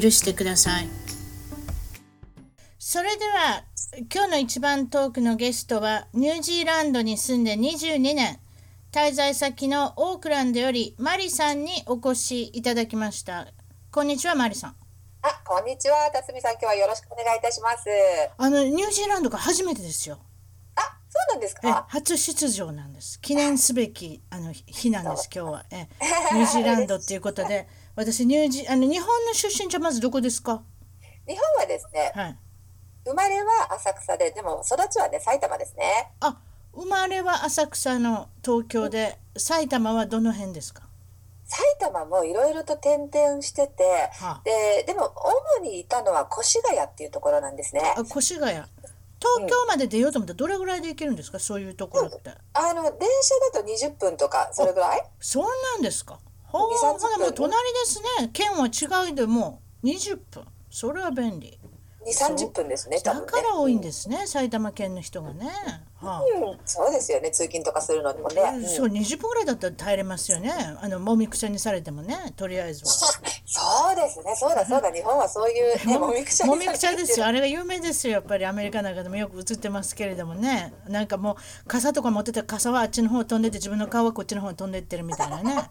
許してください。それでは、今日の一番トークのゲストは、ニュージーランドに住んで22年、滞在先のオークランドよりマリさんにお越しいただきました。こんにちは、マリさん。あ、こんにちは、辰巳さん、今日はよろしくお願いいたします。あの、ニュージーランドが初めてですよ。あ、そうなんですえか。初出場なんです記念すべきあの日なんです今日はえニュージーランドっていうことで私ニュージーあの日本の出身じゃまずどこですか？日本はですね、はい。生まれは浅草で、でも育ちはね、埼玉ですね。あ生まれは浅草の東京で埼玉はどの辺ですか？埼玉もいろいろと転々してて、はで、でも主にいたのは越谷っていうところなんですね。あ越谷。東京まで出ようと思ったらどれぐらいで行けるんですか？そういうところって。あの、電車だと20分とか、それぐらい？そうなんですかほう2 30ほなもう隣ですね。県は違いでも20分。それは便利。2、30分ですね、多だ。から多いんですね埼玉県の人がね。はあうん、そうですよね、通勤とかするのにもね。うん。そう20分ぐらいだったら耐えれますよね。あのもみくちゃにされてもね。とりあえずは。そうですね、そうだそうだ、日本はそういうね、もみくちゃにもみくちゃですよ。さあれが有名ですよ。やっぱりアメリカなんかでもよく映ってますけれどもね。なんかもう傘とか持ってて傘はあっちの方飛んでて自分の顔はこっちの方に飛んでってるみたいなね。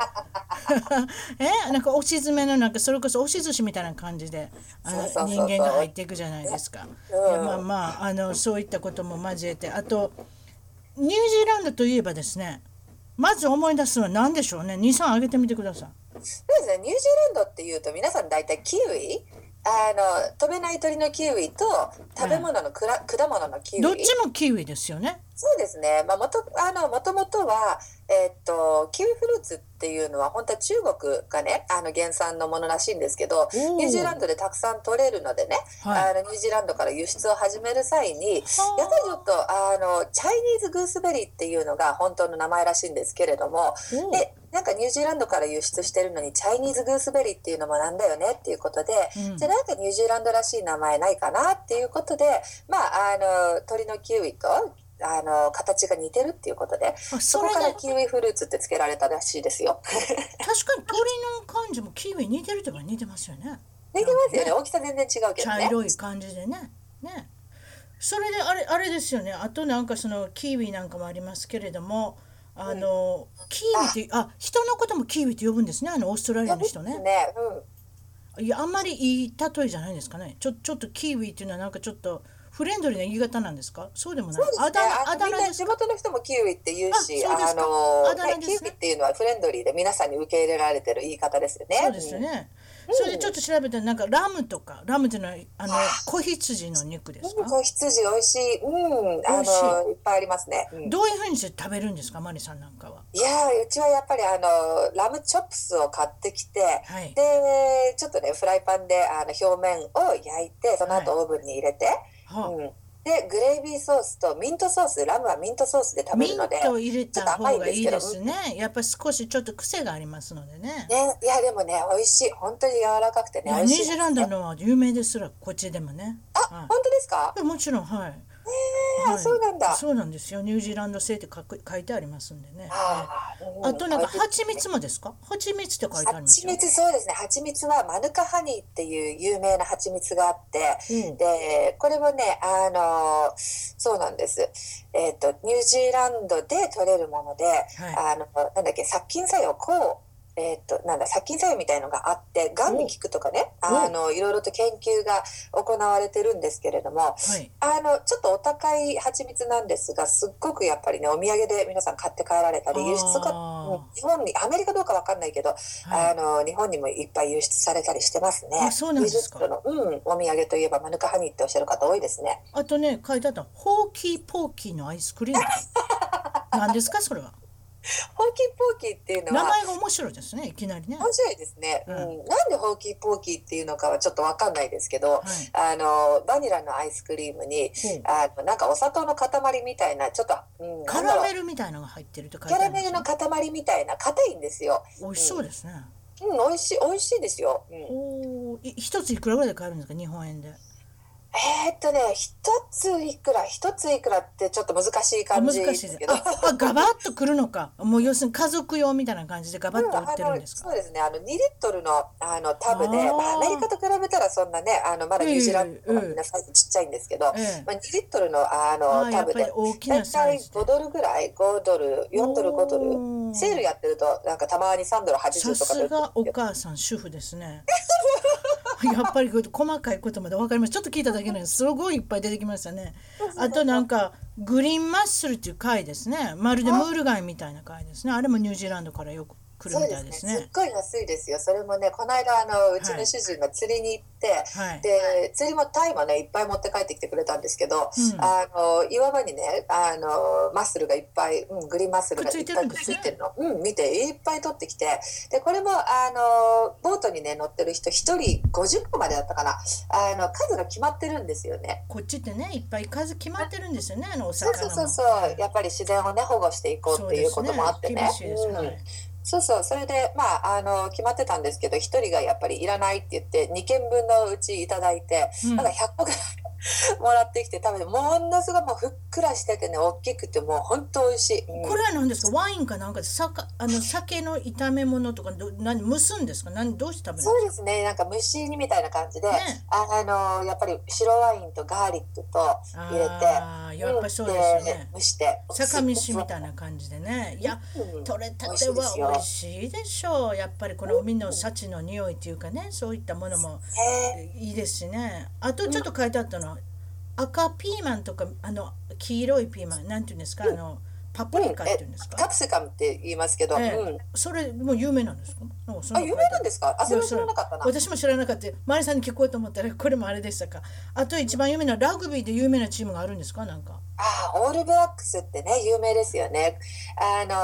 え？なんか押し詰めのなんかそれこそ押し寿司みたいな感じであのそうそうそうそう。人間が入っていくじゃないですか、うん。まあまああのそういったことも交えてあとニュージーランドといえばですねまず思い出すのは何でしょうね。23挙げてみてください。そうですね、ニュージーランドっていうと皆さん大体キウイ？あの飛べない鳥のキウイと食べ物のくら、果物のキウイ。どっちもキウイですよねそうですね、まあ、もとあのもともとは、えーっとキウイフルーツっていうのは本当は中国がねあの原産のものらしいんですけどー。ニュージーランドでたくさん取れるのでね、はい。あのニュージーランドから輸出を始める際にやっはあぱりちょっとあの Chinese gooseberry っていうのが本当の名前らしいんですけれどもでなんかニュージーランドから輸出してるのに Chinese gooseberry っていうのもなんだよねっていうことで、うん。じゃあなんかニュージーランドらしい名前ないかなっていうことでまああの鳥のキウイとあの形が似てるっていうことであそこからキウイフルーツって付けられたらしいですよ。確かに鳥の感じもキウイ似てるとか似てますよね。似てますよね。大きさ全然違うけどね。茶色い感じでね。ね。それであれあれですよね。あとなんかそのキウイなんかもありますけれどもあの、キウイってあ。人のこともキウイって呼ぶんですね。あのオーストラリアの人ね。ね、うん、いやあんまりいい例えじゃないですかね。ちょちょっとキウイっていうのはなんかちょっとフレンドリーな言い方なんですか？そうでもない。ね。ああだ名地元の人もキウイって言うし、あのあだ名ね。キウイっていうのはフレンドリーで皆さんに受け入れられてる言い方ですよね。そうですよね、それでちょっと調べたらなんかラムとかラムっていうのはあの子羊の肉ですうん。か、子羊美味しい。うん、あのい。っぱいありますね。うん。どういうふうにして食べるんですか？マリさんなんかは。いやーうちはやっぱりあのラムチョップスを買ってきて、はい。でちょっとねフライパンであの表面を焼いてその後オーブンに入れて、はあうん、でグレイビーソースとミントソースラムはミントソースで食べミンるのでト入れた方がいいですすね。やっぱ少しちょっと癖がありますのでね。ね、いやでもね美味しい本当に柔らかくていやニュージーランドのは有名ですらこっちでもね。あ、はい本当ですか？もちろんはい。えー、あそうなんだ。そうなんですよ。ニュージーランド製って書く書いてありますんでね。あーあとなんかうん蜂蜜もですか？蜂蜜って書いてありますよ。蜂蜜そうですね。蜂蜜はマヌカハニーっていう有名な蜂蜜があってうん。でこれもねあのそうなんです。えっ、とニュージーランドで取れるもので、あのなんだっけ殺菌作用こうえっ、となんだ殺菌作用みたいのがあってがんに効くとかねおあのいろいろと研究が行われてるんですけれどもはい。あのちょっとお高い蜂蜜なんですがすっごくやっぱりねお土産で皆さん買って帰られたり輸出が日本にアメリカどうかわかんないけど、はいあの日本にもいっぱい輸出されたりしてますね。あそうなんですか20キロのうんお土産といえばマヌカハニーっておっしゃる方多いですね。あとね書いてあったホーキーポーキーのアイスクリーム。何ですかそれは？ホーキーポーキーっていうのは名前が面白いですねいきなりね。面白いですね、ううん。んなんでホーキーポーキーっていうのかはちょっとわかんないですけど、はい。あのバニラのアイスクリームにほう。あのなんかお砂糖の塊みたいなちょっと、うん、カラメルみたいなのが入ってると書いてあキャラメルの塊みたいな硬いんですよ。美味しそうですね、うん、美味しい美味しいですよ。うん、お一ついくらぐらいで買えるんですか日本円で？えーっとね一ついくら一ついくらってちょっと難しいあ感じ難しいです。けど。ああガバッとくるのか。もう要するに家族用みたいな感じでガバッと売ってるんですか、そうですね。あの2リットルのあのタブであー。まあ、アメリカと比べたらそんなねあのまだニュージーランドはみんなサイズちっちゃいんですけど、ええ。まあ、2リットルのああのタブで大き大なサイ体ズで。5ドルぐらい5ドル4ドル5ドル。セールやってるとなんかたまに3ドルさ80とかですがお母さん主婦ですね やっぱりこう細かいことまで分かります。ちょっと聞いただけなんですすごいいっぱい出てきましたね。あとなんかグリーンマッスルっていう貝ですね。まるでムール貝みたいな貝ですね。あれもニュージーランドからよく来るそうみたいですね。すっですねごい安いですよ。それもねこの間あのうちの主人が釣りに行って、はい。で釣りもタイもねいっぱい持って帰ってきてくれたんですけど、うん。あの岩場にねあのマッスルがいっぱい、うん、グリーンマッスルがいっぱいくっついてるの、うん、見ていっぱい取ってきて。でこれもあのボートにね乗ってる人1人50個までだったかな。あの数が決まってるんですよね。こっちってねいっぱい数決まってるんですよねあのおそうそうそうそう。やっぱり自然をね保護していこうっていうこともあってね。そうですね。厳しいです。うん。はいそうそうそれでまああの決まってたんですけど1人がやっぱりいらないって言って2件分のうちいただいて、うん。なんか100個ぐらい もらってきて食べてものすごいもうふっくらしててね大きくてもう本当美味しい、うん。これは何ですかワインかなんかでさかあの酒の炒め物とかど何蒸すんですか？何どうして食べるそうですねなんか蒸し煮みたいな感じで、ね。ああのやっぱり白ワインとガーリックと入れてあーやっぱりそうですよね。蒸して酒飯みたいな感じでね。いやうん。取れたては美味しいでしょう。やっぱりこの海の幸の匂いっていうかねそういったものもえいいですしね。あとちょっと書いてあったのは赤ピーマンとかあの黄色いピーマンなんていうんですか？あのパプリカっていうんですか？カプセカムって言いますけど、えそれもう有名なんですか？あ有名なんですか？あそれは知らなかったな。私も知らなかった。マリさんに聞こうと思ったらこれもあれでしたか？あと一番有名なラグビーで有名なチームがあるんですか？なんか。ああオールブラックスってね有名ですよね。あの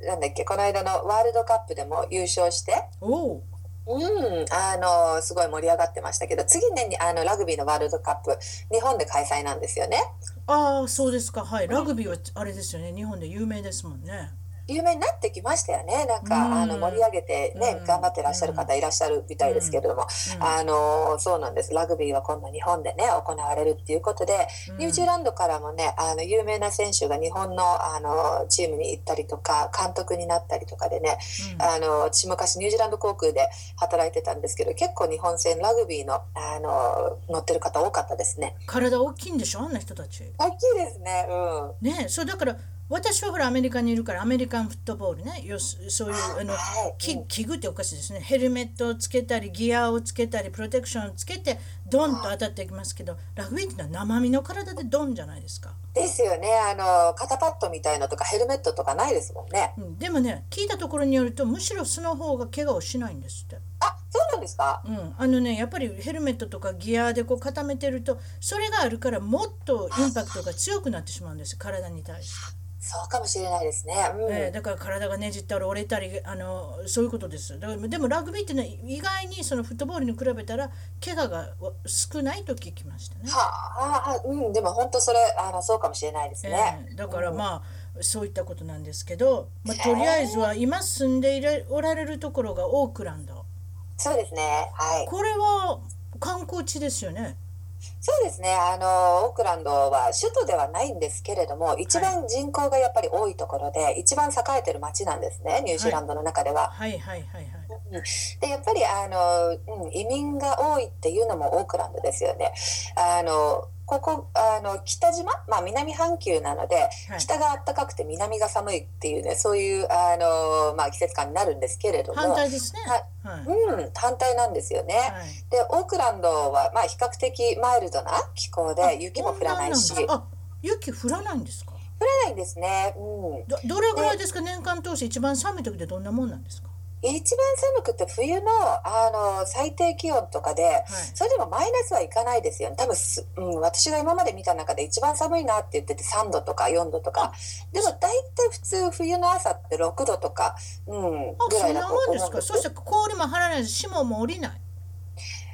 ーなんだっけ？この間のワールドカップでも優勝して。おおうんあのーすごい盛り上がってましたけど次年にあのラグビーのワールドカップ日本で開催なんですよね。ああそうですか。はい。ラグビーはあれですよね。日本で有名ですもんね有名になってきましたよね。なんか、うん。あの盛り上げてね、うん。頑張ってらっしゃる方いらっしゃるみたいですけれども、うん。あのそうなんです。ラグビーは今度日本でね行われるっていうことで、うん。ニュージーランドからもねあの有名な選手が日本のあのチームに行ったりとか監督になったりとかでね、うん。あの私昔ニュージーランド航空で働いてたんですけど結構日本戦ラグビーのあの乗ってる方多かったですね。体大きいんでしょ？あんな人たち。大きいですね。うん。ねそうだから私はほらアメリカにいるからアメリカンフットボールね。よすそういうあの器具っておかしいですね。ヘルメットをつけたりギアをつけたりプロテクションをつけてドンと当たっていきますけどラグビーってのは生身の体でドンじゃないですか、ですよね。あの肩パッドみたいのとかヘルメットとかないですもんね。うん、でもね聞いたところによるとむしろその方が怪我をしないんですって、あそうなんですか？うん、あのねやっぱりヘルメットとかギアでこう固めてるとそれがあるからもっとインパクトが強くなってしまうんです体に対して。そうかもしれないですね。うんえーだから体がねじったり折れたりあのそういうことですだからでもラグビーってね意外にそのフットボールに比べたら怪我がわ少ないと聞きましたね。はあ、うん、でも本当それあのそうかもしれないですね。えーだからまあ、そういったことなんですけど、まあ、とりあえずは今住んでおられるところがオークランドそうですね。はい。これは観光地ですよね。そうですね。あのオークランドは首都ではないんですけれども、一番人口がやっぱり多いところで、一番栄えてる町なんですね。ニュージーランドの中では。はいはいはいはい。でやっぱりあの、うん、移民が多いっていうのもオークランドですよね。あのここあの北島、まあ、南半球なので、はい。北が暖かくて南が寒いっていうねそういうあの、まあ、季節感になるんですけれども。反対ですね。ははい。うん、反対なんですよね。はい。でオークランドは、まあ、比較的マイルドな気候で雪も降らないし。雪降らないんですか？ないんですね。うん。どどれぐらいですか？年間通して一番寒い時ってどんなもんなんですか？一番寒くて冬のあの最低気温とかで、はい、それでもマイナスはいかないですよね。多分す、うん、私が今まで見た中で一番寒いなって言ってて3度とか4度とか。でも大体普通冬の朝って6度とか、うん、ぐらいだと思うんですかそして氷も張らないし霜も降りない？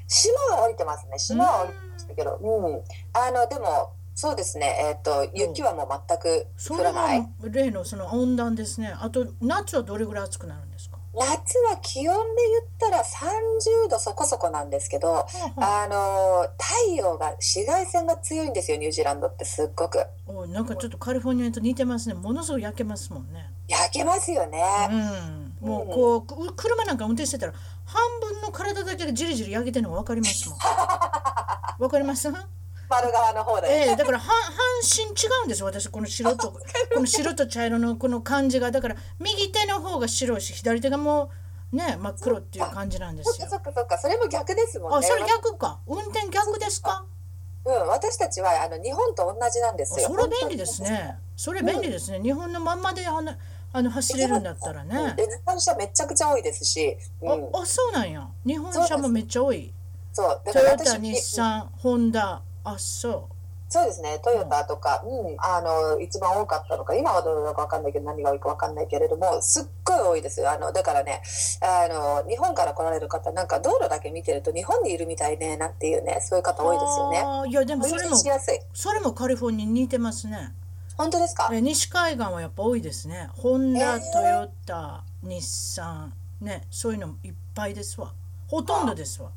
霜は降りてますね。霜は降りてましたけどうん、あのでもそうですね。えっ、ー、と雪はもう全く降らない。例のその温暖ですね。あと夏はどれぐらい暑くなる。夏は気温で言ったら30度そこそこなんですけど、はあ、あの太陽が紫外線が強いんですよニュージーランドってすっごく。おなんかちょっとカリフォルニアと似てますね。ものすごい焼けますもんね。焼けますよね。うん。もうこう、うん、車なんか運転してたら半分の体だけでじりじり焼けてるのがわかりますもん。わかります？丸側の方で。ええー、だから半半身違うんです私この白とこの白と茶色のこの感じがだから右手の方が白いし左手がもうね真っ黒っていう感じなんですよ。そっかそっかそれも逆ですもんね。あそれ逆か運転逆ですか？うん、私たちはあの日本と同じなんですよ。それ便利ですね。それ便利ですね。うん、日本のまんまであのあの走れるんだったらね。日本車めちゃくちゃ多いですし。うん、ああそうなんや。日本車もめっちゃ多い。そうトヨタ、日産、ホンダ。あそうそうですねトヨタとか、うん、あの一番多かったのか今はどうなのか分かんないけど何が多いか分かんないけれどもすっごい多いですよあのだからねあの日本から来られる方なんか道路だけ見てると日本にいるみたいねなんていうねそういう方多いですよね。いやでもそれもそれもカリフォルニアに似てますね。本当ですか？西海岸はやっぱ多いですね。ホンダ、トヨタ、日産ねそういうのいっぱいですわ。ほとんどですわ。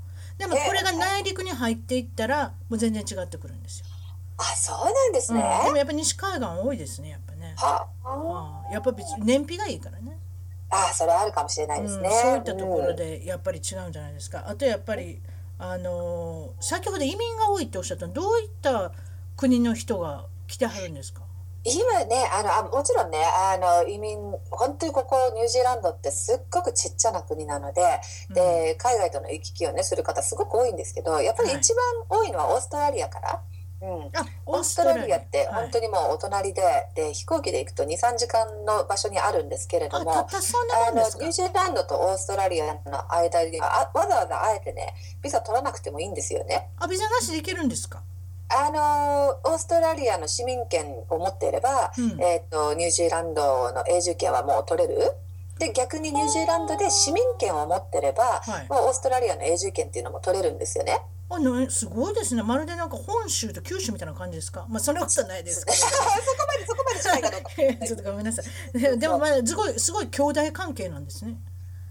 でもこれが内陸に入っていったらもう全然違ってくるんですよ。あそうなんですね、うん、でもやっぱ西海岸多いですねやっぱね。はあ、やっぱ別に燃費がいいからね。あそれあるかもしれないですね、うん、そういったところでやっぱり違うんじゃないですか。あとやっぱりあの先ほど移民が多いっておっしゃったどういった国の人が来てはるんですか？今ねあのあもちろんねあの移民本当にここニュージーランドってすっごくちっちゃな国なのでうん、で海外との行き来をねする方すごく多いんですけどやっぱり一番多いのはオーストラリアから。うん、オーストラリア。って本当にもうお隣ではい、で飛行機で行くと23時間の場所にあるんですけれどもあのニュージーランドとオーストラリアの間にはわざわざあえてねビザ取らなくてもいいんですよね。あビザなしで行けるんですか？あのオーストラリアの市民権を持っていれば、うん、えーと、ニュージーランドの永住権はもう取れる。で逆にニュージーランドで市民権を持ってれば、はい、もうオーストラリアの永住権っていうのも取れるんですよね。あすごいですね。まるでなんか本州と九州みたいな感じですか？まあそんなことないですけど、そこまでそこまでじゃないかどうか。ちょっとごめんなさい。でもまあすごいすごい兄弟関係なんですね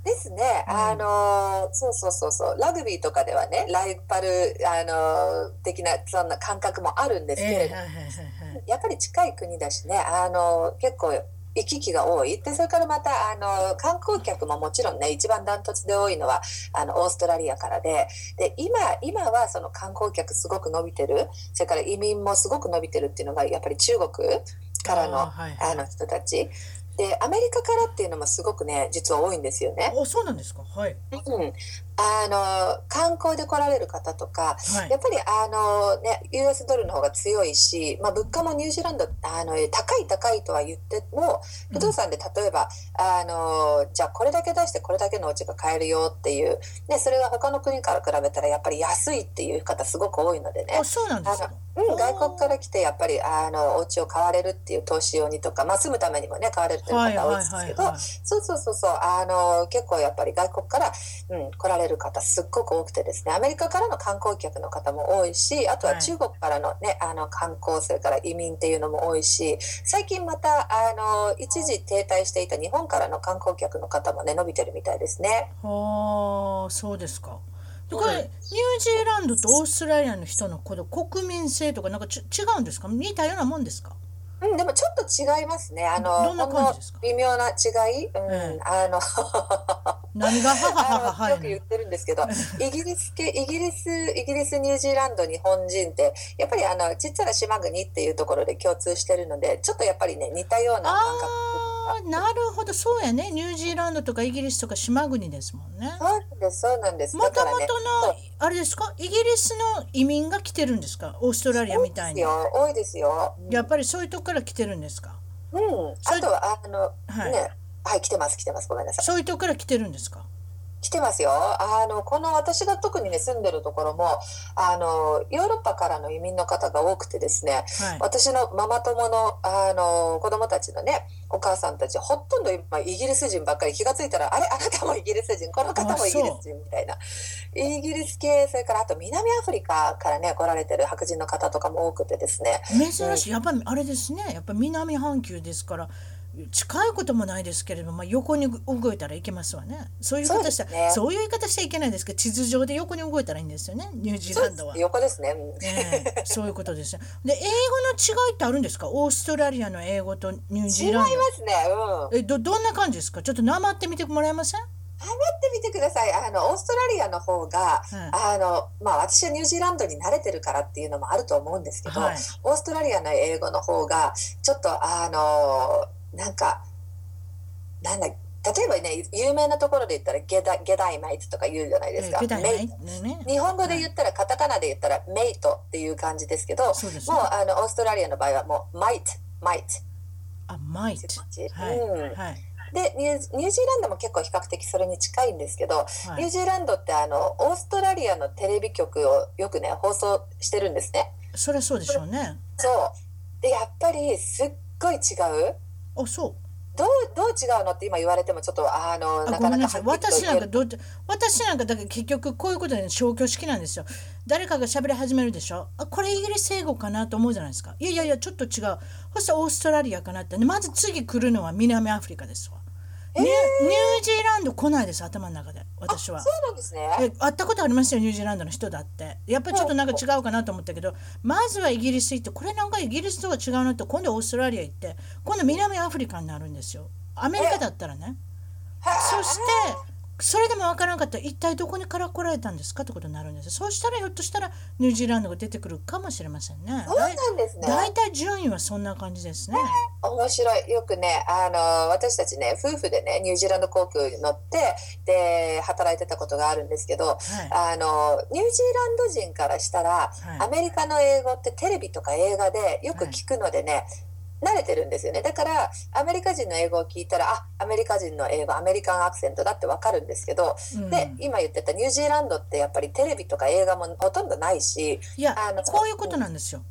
ですね、うん、あのそうそうそうそう。ラグビーとかではねライバルあの的なそんな感覚もあるんですけれど、えー、やっぱり近い国だしねあの結構行き来が多い。でそれからまたあの観光客ももちろんね一番ダントツで多いのはあのオーストラリアからでで今今はその観光客すごく伸びてる。それから移民もすごく伸びてるっていうのがやっぱり中国からのあ、はいはい、あの人たち。でアメリカからっていうのもすごくね実は多いんですよね。あそうなんですか。はい、うん、あの観光で来られる方とか、はい、やっぱりあの、ね、US ドルの方が強いし、まあ、物価もニュージーランドあの高い高いとは言っても不動産で例えば、うん、あのじゃあこれだけ出してこれだけのお家が買えるよっていう、ね、それは他の国から比べたらやっぱり安いっていう方すごく多いのでね。あそうなんですか。うん、外国から来てやっぱりあのお家を買われるっていう投資用にとか、まあ、住むためにもね買われるという方多いですけど、そうそうそうそうあの結構やっぱり外国から、うん、来られる方すっごく多くてですねアメリカからの観光客の方も多いしあとは中国からのね、あの観光それから移民っていうのも多いし最近またあの一時停滞していた日本からの観光客の方もね伸びてるみたいですね。はあそうですか。これニュージーランドとオーストラリアの人のこの国民性とかなんかち違うんですか？似たようなもんですか？うん、でもちょっと違いますね。あの、どんな感じですか？微妙な違い、うん、ええ、あの 何が？ははははよく言ってるんですけど、イギリス系、イギリス、イギリス、ニュージーランド、日本人って、やっぱりあの、ちっちゃな島国っていうところで共通してるので、ちょっとやっぱりね、似たような感覚。なるほど。そうやね。ニュージーランドとかイギリスとか島国ですもんね。そうです。そうなんです。もともとのあれですか？イギリスの移民が来てるんですか？オーストラリアみたいに。多いですよ、やっぱりそういうとこから来てるんですか？うん。あとはあの、はい、ね。はい来てます来てます。ごめんなさい。そういうとこから来てるんですか？来てますよ。あのこの私が特にね住んでるところもあのヨーロッパからの移民の方が多くてですね、はい、私のママ友のあの子供たちのねお母さんたちほとんど今イギリス人ばっかり。気が付いたらあれ？あなたもイギリス人？この方もイギリス人？みたいな。イギリス系それからあと南アフリカからね来られてる白人の方とかも多くてですね。珍しい、うん、やっぱりあれですね。やっぱ南半球ですから近いこともないですけれども、まあ、横に動いたらいけますわね。そういう言い方したら、ね、そういう言い方しちゃいけないですけど、地図上で横に動いたらいいんですよね、ニュージーランドは。横ですね。ねそういうことですよ。で、英語の違いってあるんですか？オーストラリアの英語とニュージーランド。違いますね。うん、えど、どんな感じですか？ちょっとなまってみてもらえません？頑張ってみてください。あの、オーストラリアの方が、うん、あの、まあ、私はニュージーランドに慣れてるからっていうのもあると思うんですけど、はい、オーストラリアの英語の方が、ちょっと、あの、なんか、なんだ例えばね有名なところで言ったらゲダゲダイマイトとか言うじゃないですか、メイ日本語で言ったら、カタカナで言ったらメイトっていう感じですけど、もうあのオーストラリアの場合はもうマイトマイトあマイトはい、うん。はい。でニュージーランドも結構比較的それに近いんですけど、はい、ニュージーランドってあのオーストラリアのテレビ局をよくね放送してるんですね。それはそうでしょうね。そう。でやっぱりすっごい違う。あそう。どうどう違うのって今言われてもちょっとあのなかなか私なんかど私なんかだから結局こういうことで消去式なんですよ。誰かが喋り始めるでしょ。あこれイギリス英語かなと思うじゃないですか。いやいやいやちょっと違う。そしたらオーストラリアかなって。まず次来るのは南アフリカですわニュージーランド来ないです頭の中で私は。そうなんですね。え会ったことありますよニュージーランドの人だって。やっぱりちょっとなんか違うかなと思ったけどまずはイギリス行ってこれなんかイギリスとは違うなって今度オーストラリア行って今度南アフリカになるんですよ。アメリカだったらね。そしてそれでも分からなかったら一体どこにから来られたんですかってことになるんですそうしたらひょっとしたらニュージーランドが出てくるかもしれませんね。そうなんですね。大体順位はそんな感じですね。面白い。よくね、あの私たちね、夫婦でね、ニュージーランド航空に乗ってで働いてたことがあるんですけど、はい、あのニュージーランド人からしたら、はい、アメリカの英語ってテレビとか映画でよく聞くのでね。はい慣れてるんですよねだからアメリカ人の英語を聞いたらあアメリカ人の英語アメリカンアクセントだってわかるんですけど、うん、で今言ってたニュージーランドってやっぱりテレビとか映画もほとんどないしいやあのこういうことなんですよ。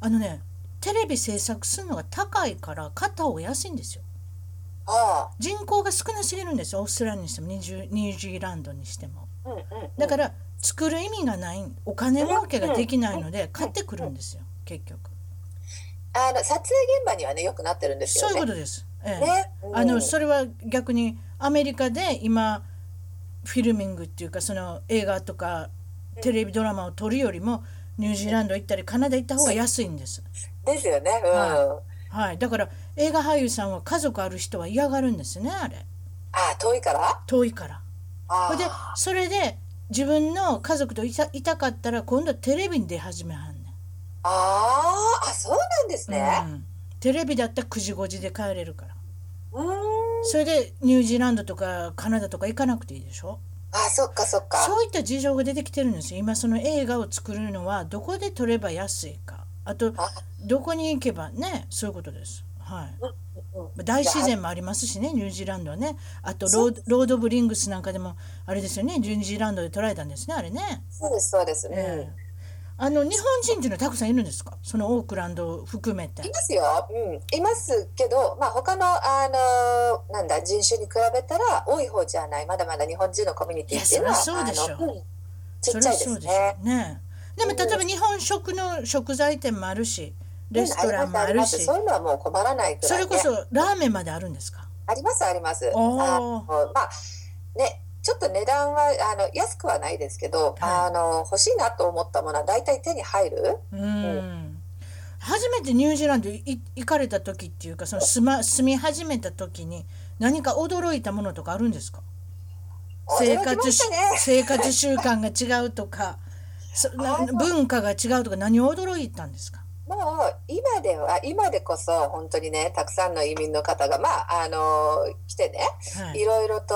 あのねテレビ制作するのが高いから買った方が安いんですよ。ああ人口が少なすぎるんですよオーストラリアにしてもニュージーランドにしても。うんうんうん、だから作る意味がないお金儲けができないので買ってくるんですよ結局。あの撮影現場にはねよくなってるんですよね。そういうことです。ええ、ね、あのそれは逆にアメリカで今フィルミングっていうかその映画とかテレビドラマを撮るよりもニュージーランド行ったりカナダ行った方が安いんです。ですよね。うん、はい、はい、だから映画俳優さんは家族ある人は嫌がるんですねあれ。あ遠いから？遠いから。それでそれで自分の家族といたいたかったら今度はテレビに出始めはんああそうなんですね、うん、テレビだったら9時5時で帰れるから。それでニュージーランドとかカナダとか行かなくていいでしょ？あそっかそっか。そういった事情が出てきてるんですよ。今その映画を作るのはどこで撮れば安いか。あとどこに行けばねそういうことです。はい、うんうん、大自然もありますしねニュージーランドはね。あとローロード・オブ・リングスなんかでもあれですよねニュージーランドで撮られたんですねあれね。そうですそうです。ね、えーあの日本人っていうのはたくさんいるんですか？そのオークランド含めて。いますよ、うん、いますけど、まあ、他のあのなんだ人種に比べたら多い方じゃない。まだまだ日本人のコミュニティっていうのはそうでしょう、うん、ちっちゃいですね。ね。でも例えば日本食の食材店もあるしレストランもあるし、そういうのはもう困らないくらい、ね、それこそラーメンまであるんですか？ありますあります。あまあねちょっと値段はあの安くはないですけど、はい、あの欲しいなと思ったものは大体手に入る。うん、初めてニュージーランド行かれた時っていうかその住,、ま、住み始めた時に何か驚いたものとかあるんですか？生活、ね、生活習慣が違うとか文化が違うとか何を驚いたんですか？もう今では今でこそ本当にねたくさんの移民の方がまああの来てね、はい、いろいろと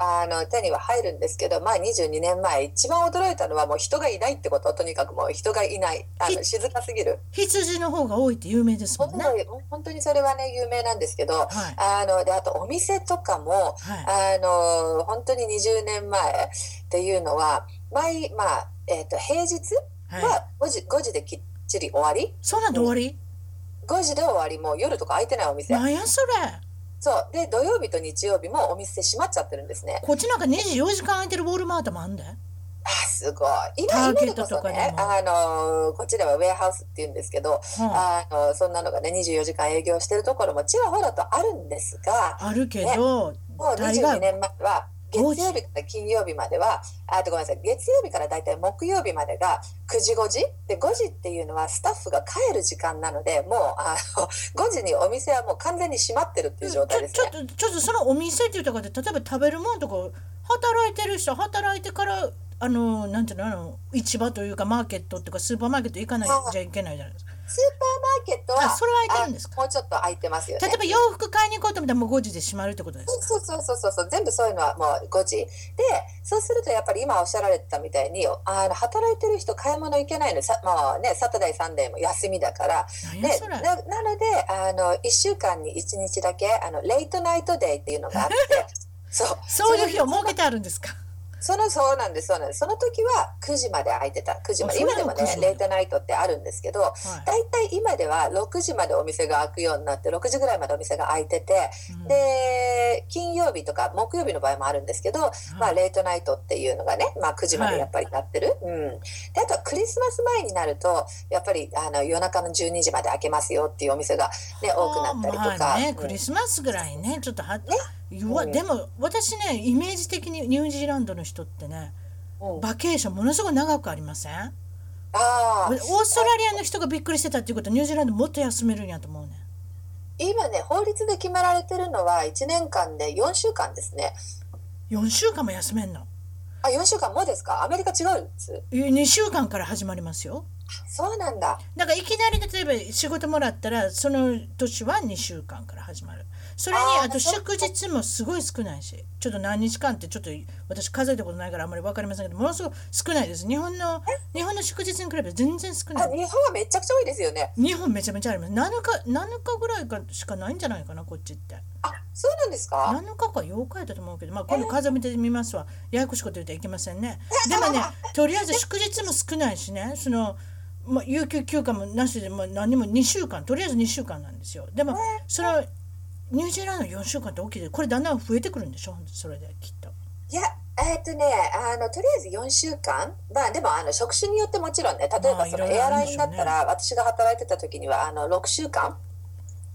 あの手には入るんですけどまあ22年前一番驚いたのはもう人がいないってこと。とにかくもう人がいない。あの静かすぎる。羊の方が多いって有名ですもんね。本当にそれはね有名なんですけど、はい、あのであとお店とかも、はい、あの本当に20年前っていうのは毎まあ、えーと、平日は5時 ,5 時で切ちり終わり？そうなんで終わり ?5 時で終わりもう夜とか空いてないお店。なんやそれ？そう。で土曜日と日曜日もお店閉まっちゃってるんですね。こっちなんか24時間空いてるウォールマートもあんであすごい。今今でこそねあのこっちではウェアハウスっていうんですけど、うん、あのそんなのがね24時間営業してるところもちらほらとあるんですがあるけど、ね、もう22年前は月曜日から金曜日までは、あとごめんなさい、月曜日からだいたい木曜日までが9時5時で、5時っていうのはスタッフが帰る時間なので、もうあの 5時にお店はもう完全に閉まってるっていう状態ですね。ちょっと、ちょっとそのお店っていうところで、例えば食べるもんとか、働いてる人、働いてから、あの、なんていうの、あの、市場というか、マーケットっていうか、スーパーマーケット行かないじゃいけないじゃないですか。スーパーマーケットはそれは空いてるんですもうちょっと空いてますよ、ね、例えば洋服買いに行こうと思ったらもう5時で閉まるってことですそうそうそうそう全部そういうのはもう5時で。そうするとやっぱり今おっしゃられたみたいにあの働いてる人買い物行けないのさもうねサタデーサンデーも休みだから。でななのであの1週間に1日だけあのレイトナイトデーっていうのがあって。そう。そういう日を設けてあるんですか？そのそうなんですそうなんです。その時は9時まで空いてた。9時まで。今でもねレートナイトってあるんですけど、はい、大体今では6時までお店が開くようになって6時ぐらいまでお店が開いてて、うん、で金曜日とか木曜日の場合もあるんですけど、はい、まあ、レートナイトっていうのがね、まあ、9時までやっぱりやってる、はい、うん、であとはクリスマス前になるとやっぱりあの夜中の12時まで開けますよっていうお店が、ね、多くなったりとか、クリスマスぐらいねちょっとは、ねわでも私ねイメージ的にニュージーランドの人ってね、うん、バケーションものすごい長くありません？あオーストラリアの人がびっくりしてたっていうことはニュージーランドもっと休めるんやと思うね今ね法律で決められてるのは1年間で4週間ですね。4週間も休めんの？あ4週間もですか？アメリカ違うんです？2週間から始まりますよ。そうなんだ。だからいきなり例えば仕事もらったらその年は2週間から始まるそれにあと祝日もすごい少ないしちょっと何日間ってちょっと私数えたことないからあんまり分かりませんけどものすごい少ないです。日本の日本の祝日に比べて全然少ない。日本はめちゃくちゃ多いですよね。日本めちゃめちゃあります。7日7日ぐらいかしかないんじゃないかなこっちって。あそうなんですか？7日か8日やったと思うけどまあ今度数見てみますわ。ややこしいこと言うといけませんね。でもねとりあえず祝日も少ないしね。そのまあ、有給休暇もなしで、まあ、何も2週間とりあえず2週間なんですよ。でもそれはニュージーランド4週間って大きいでこれだんだん増えてくるんでしょ？それできっと。いやえー、っとねあのとりあえず4週間。まあでもあの職種によってもちろんね例えばそのエアラインだったら、私が働いてた時にはあの6週間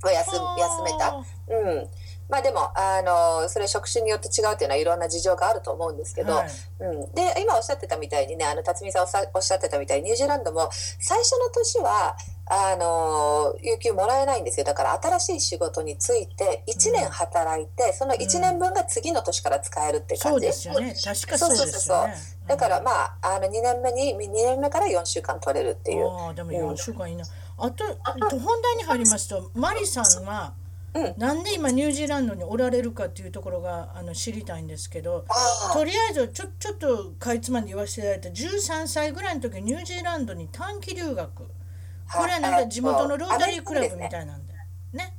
は休休めた。うん。まあでもあのそれ職種によって違うっていうのはいろんな事情があると思うんですけど、はい、うん、で今おっしゃってたみたいにねあの辰巳さんおっしゃってたみたいにニュージーランドも最初の年はあの有給もらえないんですよ。だから新しい仕事について1年働いて、うん、その1年分が次の年から使えるって感じ、そうですよね。確かそうですよね。だからまああの2年目に2年目から4週間取れるっていう。あでも4週間いいな、あと本題に入りますとマリさんはうん、なんで今ニュージーランドにおられるかっていうところがあの知りたいんですけどとりあえずちょちょっとかいつまんで言わせていただいた13歳ぐらいの時ニュージーランドに短期留学これはなんか地元のロータリークラブみたいなんでね。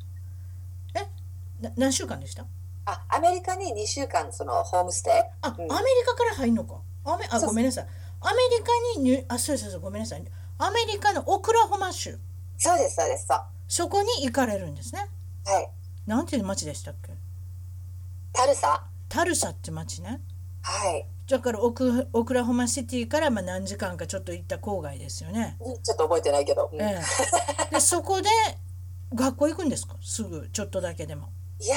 え何週間でした？あアメリカに2週間そのホームステイ。あ、うん、アメリカから入んのか？アメあごめんなさい。アメリカにニュあそうそうそうごめんなさい。アメリカのオクラホマ州。そうですそうですそこに行かれるんですね。はい。なんていう町でしたっけ？タルサ。タルサって町ね。はい。だからオクオクラホマシティからまあ何時間かちょっと行った郊外ですよね。ちょっと覚えてないけど。うん、ええ、でそこで学校行くんですか？すぐちょっとだけでも。いや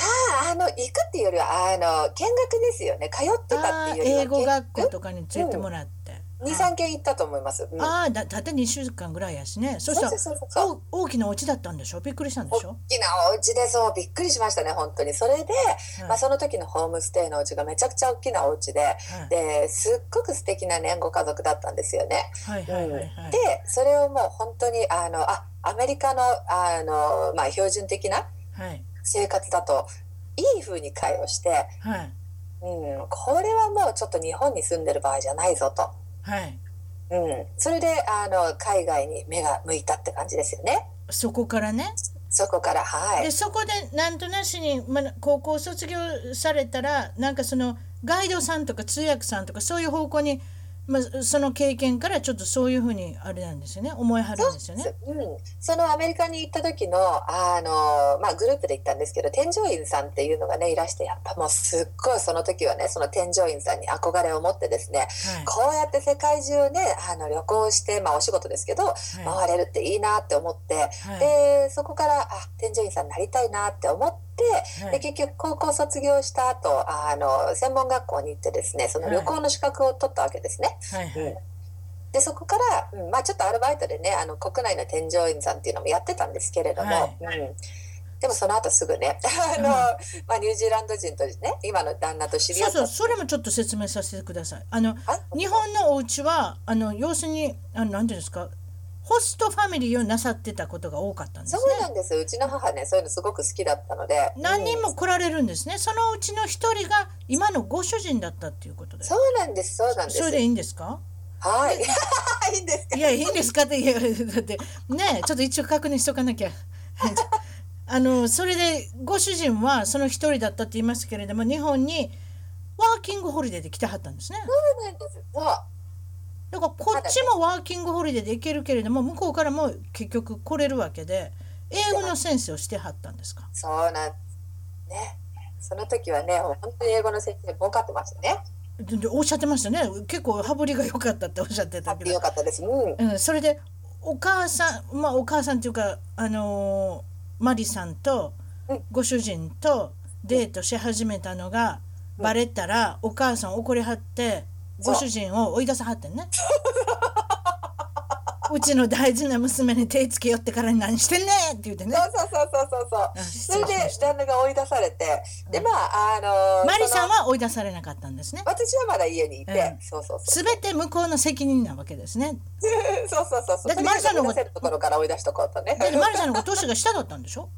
あの行くっていうよりはあの見学ですよね通ってたっていうよりは英語学校とかに連れてもらって。うん二三軒行ったと思います。うん。ああだだって2週間ぐらいやしね。そしたらそうそうそうそう。お大きなお家だったんでしょ？びっくりしたんでしょ？大きなお家でそうびっくりしましたね本当にそれで、まあ、その時のホームステイのお家がめちゃくちゃ大きなお家で、はいです。っごく素敵なねご家族だったんです。よね。はいはいはいはいでそれをもう本当にあのあアメリカのあの、まあ、標準的なはい生活だといい風に会話して、はいうん、これはもうちょっと日本に住んでる場合じゃないぞと。はい。うん、それであの海外に目が向いたって感じですよね。そこからね。そこからはい。でそこでなんとなしに、まあ、高校卒業されたらなんかそのガイドさんとか通訳さんとかそういう方向に、まあ、その経験からちょっとそういうふうにあれなんですよね。思いはるんですよね。うん、そのアメリカに行った時のあの、まあ、グループで行ったんですけど添乗員さんっていうのがねいらしてやっぱもうすっごいその時はねその添乗員さんに憧れを持ってですねはい。こうやって世界中ねあの旅行して、まあ、お仕事ですけど、はい。回れるっていいなって思って、はい。でそこからあ添乗員さんになりたいなって思って、はい。で結局高校卒業した後あの専門学校に行ってですねその旅行の資格を取ったわけですね。はいはい。でそこから、うんまあ、ちょっとアルバイトでねあの国内の添乗員さんっていうのもやってたんですけれども、はい。うん、でもその後すぐね あの、まあ、ニュージーランド人とね今の旦那と知り合った。そうそうそれもちょっと説明させてください。あのはい。日本のお家はあの要するにあのなんていうんですかホストファミリーをなさってたことが多かったんですそうね。なんですうちの母ねそういうのすごく好きだったので何人うんも来られるんですね。そのうちの一人が今のご主人だったっていうことで。そうなんですそうなんですそれでいいんですか？はい いいんですか？いやいいんですかっていやだってねちょっと一応確認しとかなきゃ。あのそれでご主人はその一人だったって言いますけれども日本にワーキングホリデーで来てはったんですね。そうなんですそうだからこっちもワーキングホリデーで行けるけれども向こうからも結局来れるわけで英語の先生をしてはったんですか？そうなんね。その時はね本当に英語の先生儲かってましたね。おっしゃってましたね。結構羽振りが良かったっておっしゃってたけど。よ、かったです。うん。うん、それでお母さんまあお母さんっていうかあのーマリさんとうん。ご主人とデートし始めたのがバレたらお母さん怒りはってご主人を追い出さはってんね。うちの大事な娘に手つけよってからに何してんねんって言ってね。そうそうそうそうそうそう。それで旦那が追い出されて。でまああのマリさんはは追い出されなかったんですね。私はまだ家にいて、うん。そうそうそうすべて向こうの責任なわけですね。そうそうそうそう。だってマリさんの方が追い出せるところから追い出しとこうとね。だってマリさんの方が年が下だったんでしょ？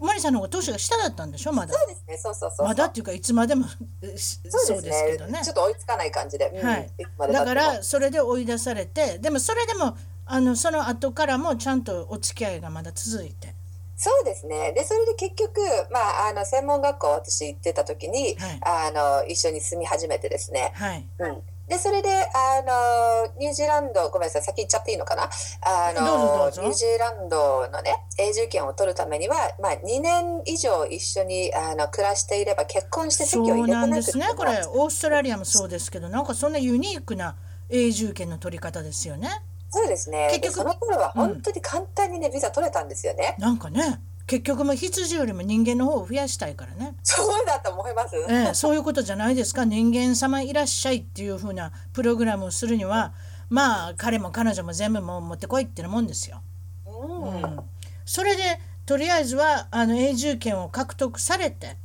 マリさんの方が年が下だったんでしょ？まだ。そうですね。そうそうそうまだっていうかいつまでもそうですけどね。ちょ。っと追いつかない感じで、うん。はい。いつまで経っても。だからそれで追い出されてでもそれでもあのその後からもちゃんとお付き合いがまだ続いて。そうですね。でそれで結局、まあ、あの専門学校私行ってた時に、はい。あの一緒に住み始めてですね、はい。うん、でそれであのニュージーランドごめんなさい先行っちゃっていいのかな？あのニュージーランドのね永住権を取るためには、まあ、2年以上一緒にあの暮らしていれば結婚して籍を入れてなくてなんですね。もこれ。オーストラリアもそうですけどなんかそんなユニークな永住権の取り方ですよね。そうですね。結局でその頃は本当に簡単にね、ビザ取れたんですよね。なんかね結局もう羊よりも人間の方を増やしたいからね。そうだと思います、ええ、そういうことじゃないですか。人間様いらっしゃいっていう風なプログラムをするにはまあ彼も彼女も全部もう持ってこいってなもんですよ。うん。うん、それでとりあえずはあの永住権を獲得されて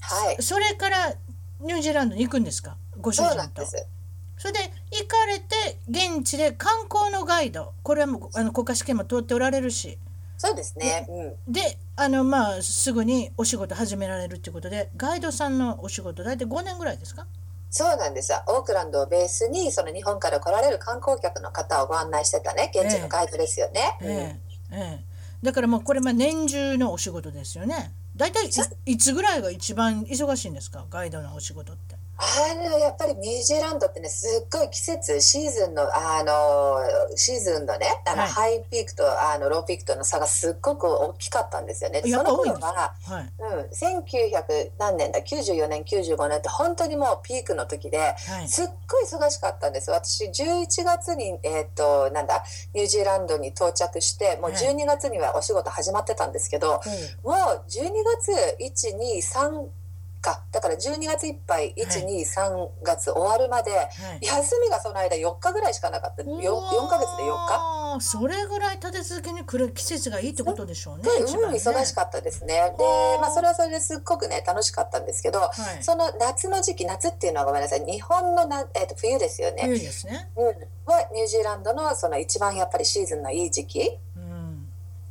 はい。それからニュージーランドに行くんですか？ご主人と。それで行かれて現地で観光のガイド。これはもうあの国家試験も通っておられるしそうですね、うん、であのまあすぐにお仕事始められるっていうことでガイドさんのお仕事大体5年ぐらいですか？そうなんです。オークランドをベースにその日本から来られる観光客の方をご案内してたね現地のガイドですよね、うんええ。ええ、だからもうこれまあ年中のお仕事ですよね。大体いいつぐらいが一番忙しいんですか？ガイドのお仕事って。あのやっぱりニュージーランドってねすっごい季節シーズンのあのシーズンのねあの、はいハイピークとあのローピークとの差がすっごく大きかったんですよね。その頃は、はい。うん、1900何年だ94年95年って本当にもうピークの時ではい。すっごい忙しかったんです私11月に、えー、となんだニュージーランドに到着してもうはい12月にはお仕事始まってたんですけど、もう12月123か。だから12月いっぱい123月終わるまで、はい、休みがその間4日ぐらいしかなかった。4, 4ヶ月で4日。それぐらい立て続けに来る季節がいいってことでしょうね。うん、ね、忙しかったですね。で、まあ、それはそれですっごくね楽しかったんですけど、はい、その夏の時期夏っていうのはごめんなさい日本のな、えー、と冬ですよね。冬ですね、うん、はニュージーランドのその一番やっぱりシーズンのいい時期。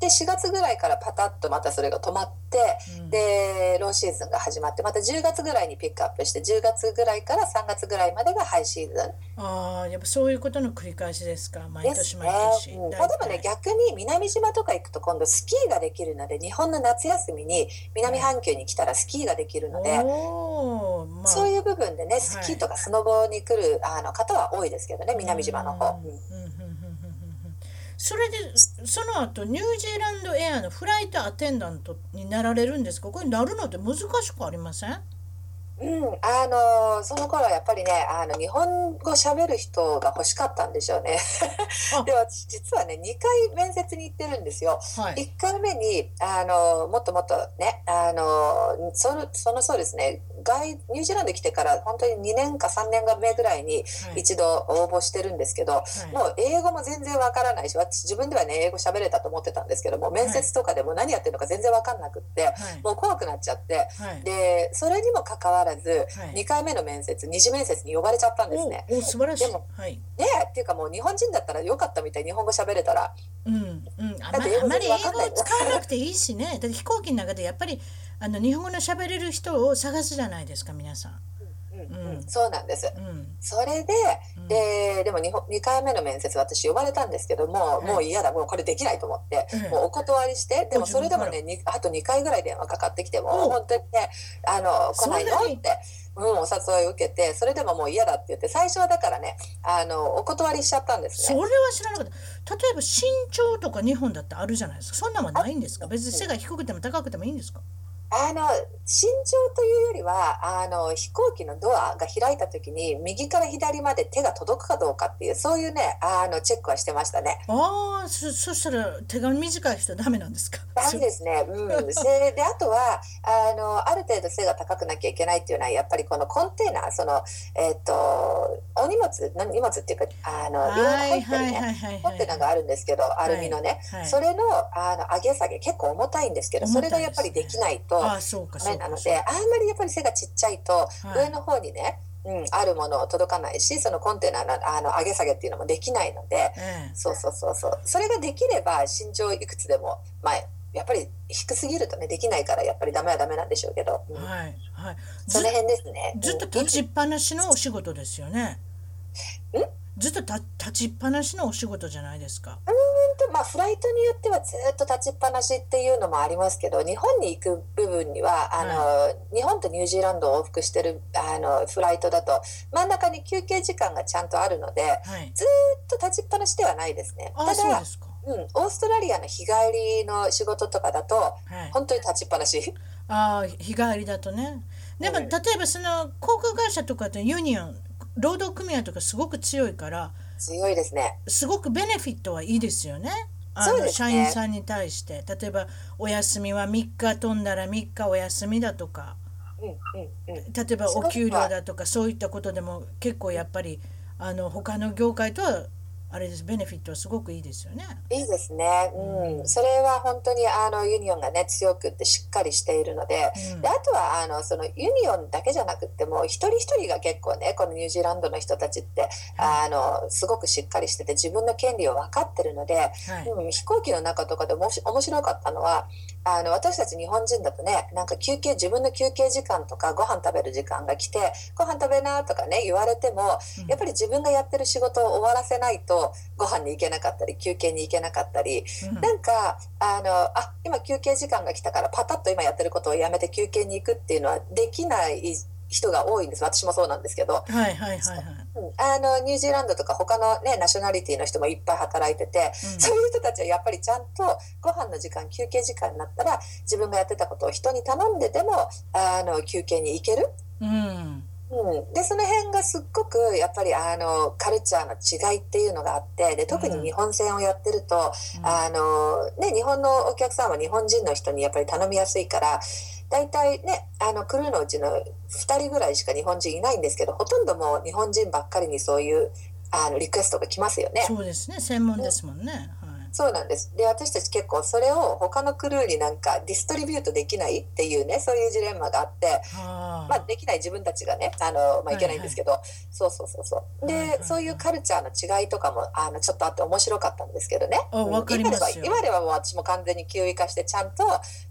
で4月ぐらいからパタッとまたそれが止まって、うん、でローシーズンが始まってまた10月ぐらいにピックアップして10月ぐらいから3月ぐらいまでがハイシーズン。ああやっぱそういうことの繰り返しですか？毎年毎年、ね。うん、でもね逆に南島とか行くと今度スキーができるので日本の夏休みに南半球に来たらスキーができるので、まあ、そういう部分でねスキーとかスノボに来る、あの方は多いですけどね南島の方。うんそれでその後ニュージーランドエアのフライトアテンダントになられるんですか？これなるのって難しくありません？うん、あのその頃はやっぱりねあの日本語喋る人が欲しかったんでしょうね。で私実はね2回面接に行ってるんですよ。はい、1回目にあのもっともっとねあのそのそのそうですね外ニュージーランド来てから本当に2年か3年目ぐらいに一度応募してるんですけど、はい、もう英語も全然わからないし私自分ではね英語喋れたと思ってたんですけども面接とかでも何やってるのか全然わかんなくって、はい、もう怖くなっちゃって、でそれにもかかわららず、はい、2回目の面接二次面接に呼ばれちゃったんですね。お素晴らしいでも、はい、ねっていうかもう日本人だったらよかったみたい日本語喋れたら。うんうん、あまあまり英語を使わなくていいしねだって飛行機の中でやっぱりあの日本語の喋れる人を探すじゃないですか皆さん。うん、そうなんです、うん、それで、うん、ででも 2, 2回目の面接私呼ばれたんですけども、はい、もう嫌だもうこれできないと思って、もうお断りしてでもそれでもねあと2回ぐらい電話かかってきても本当にねあの来ないのって。うん、お誘いを受けてそれでももう嫌だって言って最初はだからねあのお断りしちゃったんですね。それは知らなかった。例えば身長とか日本だってあるじゃないですか。そんなんはないんですか？別に背が低くても高くてもいいんですか？あの身長というよりはあの飛行機のドアが開いた時に右から左まで手が届くかどうかっていうそういうねあのチェックはしてましたね。ああそそしたら手が短い人ダメなんですか？ダメですね。うん、でであとはあのある程度背が高くなきゃいけないっていうのはやっぱりこのコンテナその、えっ、ー、とお荷物の荷物っていうかあのいろいろ入ってるねコンテナがあるんですけどアルミのね、はいはい、それのあの上げ下げ結構重たいんですけどそれがやっぱりできないと。ダメなのであんまりやっぱり背がちっちゃいと上の方にね、うん、あるものを届かないしそのコンテナのあの上げ下げっていうのもできないので、うん、そうそうそうそう。それができれば身長いくつでもまあやっぱり低すぎるとねできないからやっぱりダメはダメなんでしょうけど、うん、はいはい。その辺ですね。ずっと立ちっぱなしのお仕事ですよね、うん？ずっと立ちっぱなしのお仕事じゃないですか。うんとまあフライトによってはずっと立ちっぱなしっていうのもありますけど日本に行く部分にはあの、はい、日本とニュージーランドを往復してるあのフライトだと真ん中に休憩時間がちゃんとあるので、はい、ずっと立ちっぱなしではないですね。ただうん、オーストラリアの日帰りの仕事とかだと、はい、本当に立ちっぱなし。ああ日帰りだとね。でも、うん、例えばその航空会社とかでユニオン労働組合とかすごく強いから強いですね。すごくベネフィットはいいですよね。あの、ね、社員さんに対して。例えばお休みは3日飛んだら3日お休みだとか、うんうんうん、例えばお給料だとかそういったことでも結構やっぱりあの他の業界とはあれです。ベネフィットはすごくいいですよね。いいですね。うん、それは本当にあのユニオンがね強くってしっかりしているので、うん、であとはあのそのユニオンだけじゃなくても一人一人が結構ねこのニュージーランドの人たちって、あのすごくしっかりしてて自分の権利を分かってるので、はい、うん、飛行機の中とかでも面白かったのはあの私たち日本人だとねなんか休憩自分の休憩時間とかご飯食べる時間が来てご飯食べなとかね言われても、うん、やっぱり自分がやってる仕事を終わらせないとご飯に行けなかったり休憩に行けなかったり、うん、なんかあのあ今休憩時間が来たからパタッと今やってることをやめて休憩に行くっていうのはできない人が多いんです。私もそうなんですけど、はいはいはいはい、あのニュージーランドとか他の、ね、ナショナリティの人もいっぱい働いてて、うん、そういう人たちはやっぱりちゃんとご飯の時間休憩時間になったら自分がやってたことを人に頼んででもあの休憩に行ける。うんうん、でその辺がすっごくやっぱりあのカルチャーの違いっていうのがあってで特に日本戦をやってると、うん、あのね、日本のお客さんは日本人の人にやっぱり頼みやすいから大体ねあのクルーのうちの2人ぐらいしか日本人いないんですけどほとんどもう日本人ばっかりにそういうあのリクエストが来ますよね。そうですね専門ですもんね。そうなんです。で、私たち結構それを他のクルーになんかディストリビュートできないっていうね、そういうジレンマがあって、あまあできない自分たちがね、あの、まあいけないんですけど、はいはい、そうそうそうそう。で、はいはいはい、そういうカルチャーの違いとかも、あの、ちょっとあって面白かったんですけどね。わかりますよ今ではもう私も完全に9位化してちゃんと、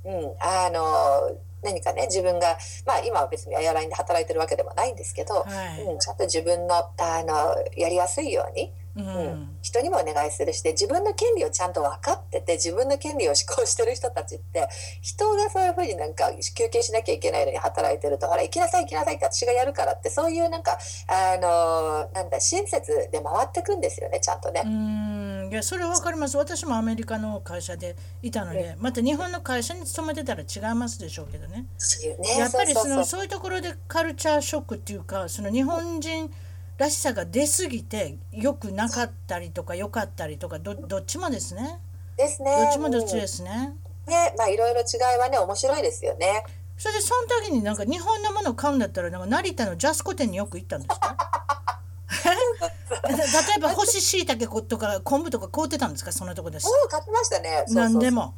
うん、あの、何かね自分がまあ今は別にエアラインで働いてるわけでもないんですけど、はい、うん、ちゃんと自分のあのやりやすいようにうん、人にもお願いするしで自分の権利をちゃんと分かってて自分の権利を施行してる人たちって人がそういうふうになんか休憩しなきゃいけないのに働いてるとほら行きなさい行きなさいって私がやるからってそういうなんかあのなんだ親切で回ってくんですよねちゃんとね。うん。いやそれ分かります。私もアメリカの会社でいたので、また日本の会社に勤めてたら違いますでしょうけどね。ね。やっぱりそのそういうところでカルチャーショックっていうかその日本人らしさが出すぎて良くなかったりとか良かったりとかどどっちもですね。ですね。どっちもどっちですね。ねまあいろいろ違いはね面白いですよね。それでその時になんか日本のものを買うんだったらなんか成田のジャスコ店によく行ったんですか？例えば干し椎茸とか昆布とか買うてたんですか？そのとこです。お買ってましたね。何でも。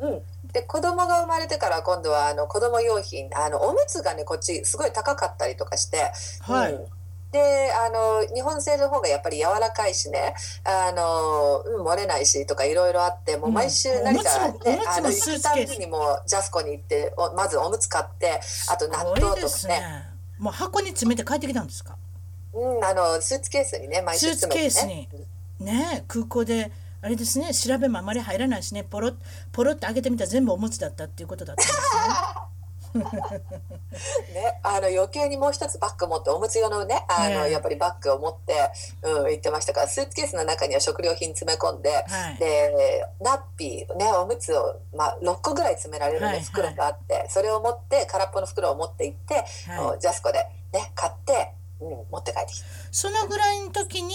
うん、で子供が生まれてから今度はあの子供用品あのおむつがねこっちすごい高かったりとかして、はい、うん、であの日本製の方がやっぱり柔らかいしねあの、うん、漏れないしとかいろいろあってもう毎週何か、ね、うん、あの行くたびにもジャスコに行ってまずおむつ買ってあと納豆とかね、ね、もう箱に詰めて帰ってきたんですか？うんあのスーツケースにね毎週ね、スーツケースに。ね空港であれですね調べもあまり入らないしねポロッポロッと開けてみたら全部おむつだったっていうことだったんですね ね、あの余計にもう一つバッグ持っておむつ用のねあの、やっぱりバッグを持って、うん、行ってましたからスーツケースの中には食料品詰め込んで、はい、でナッピー、ね、おむつを、まあ、6個ぐらい詰められる、ね、はい、袋があって、それを持って空っぽの袋を持って行って、はい、ジャスコで、ね、買って、うん、持って帰ってきた。そのぐらいの時に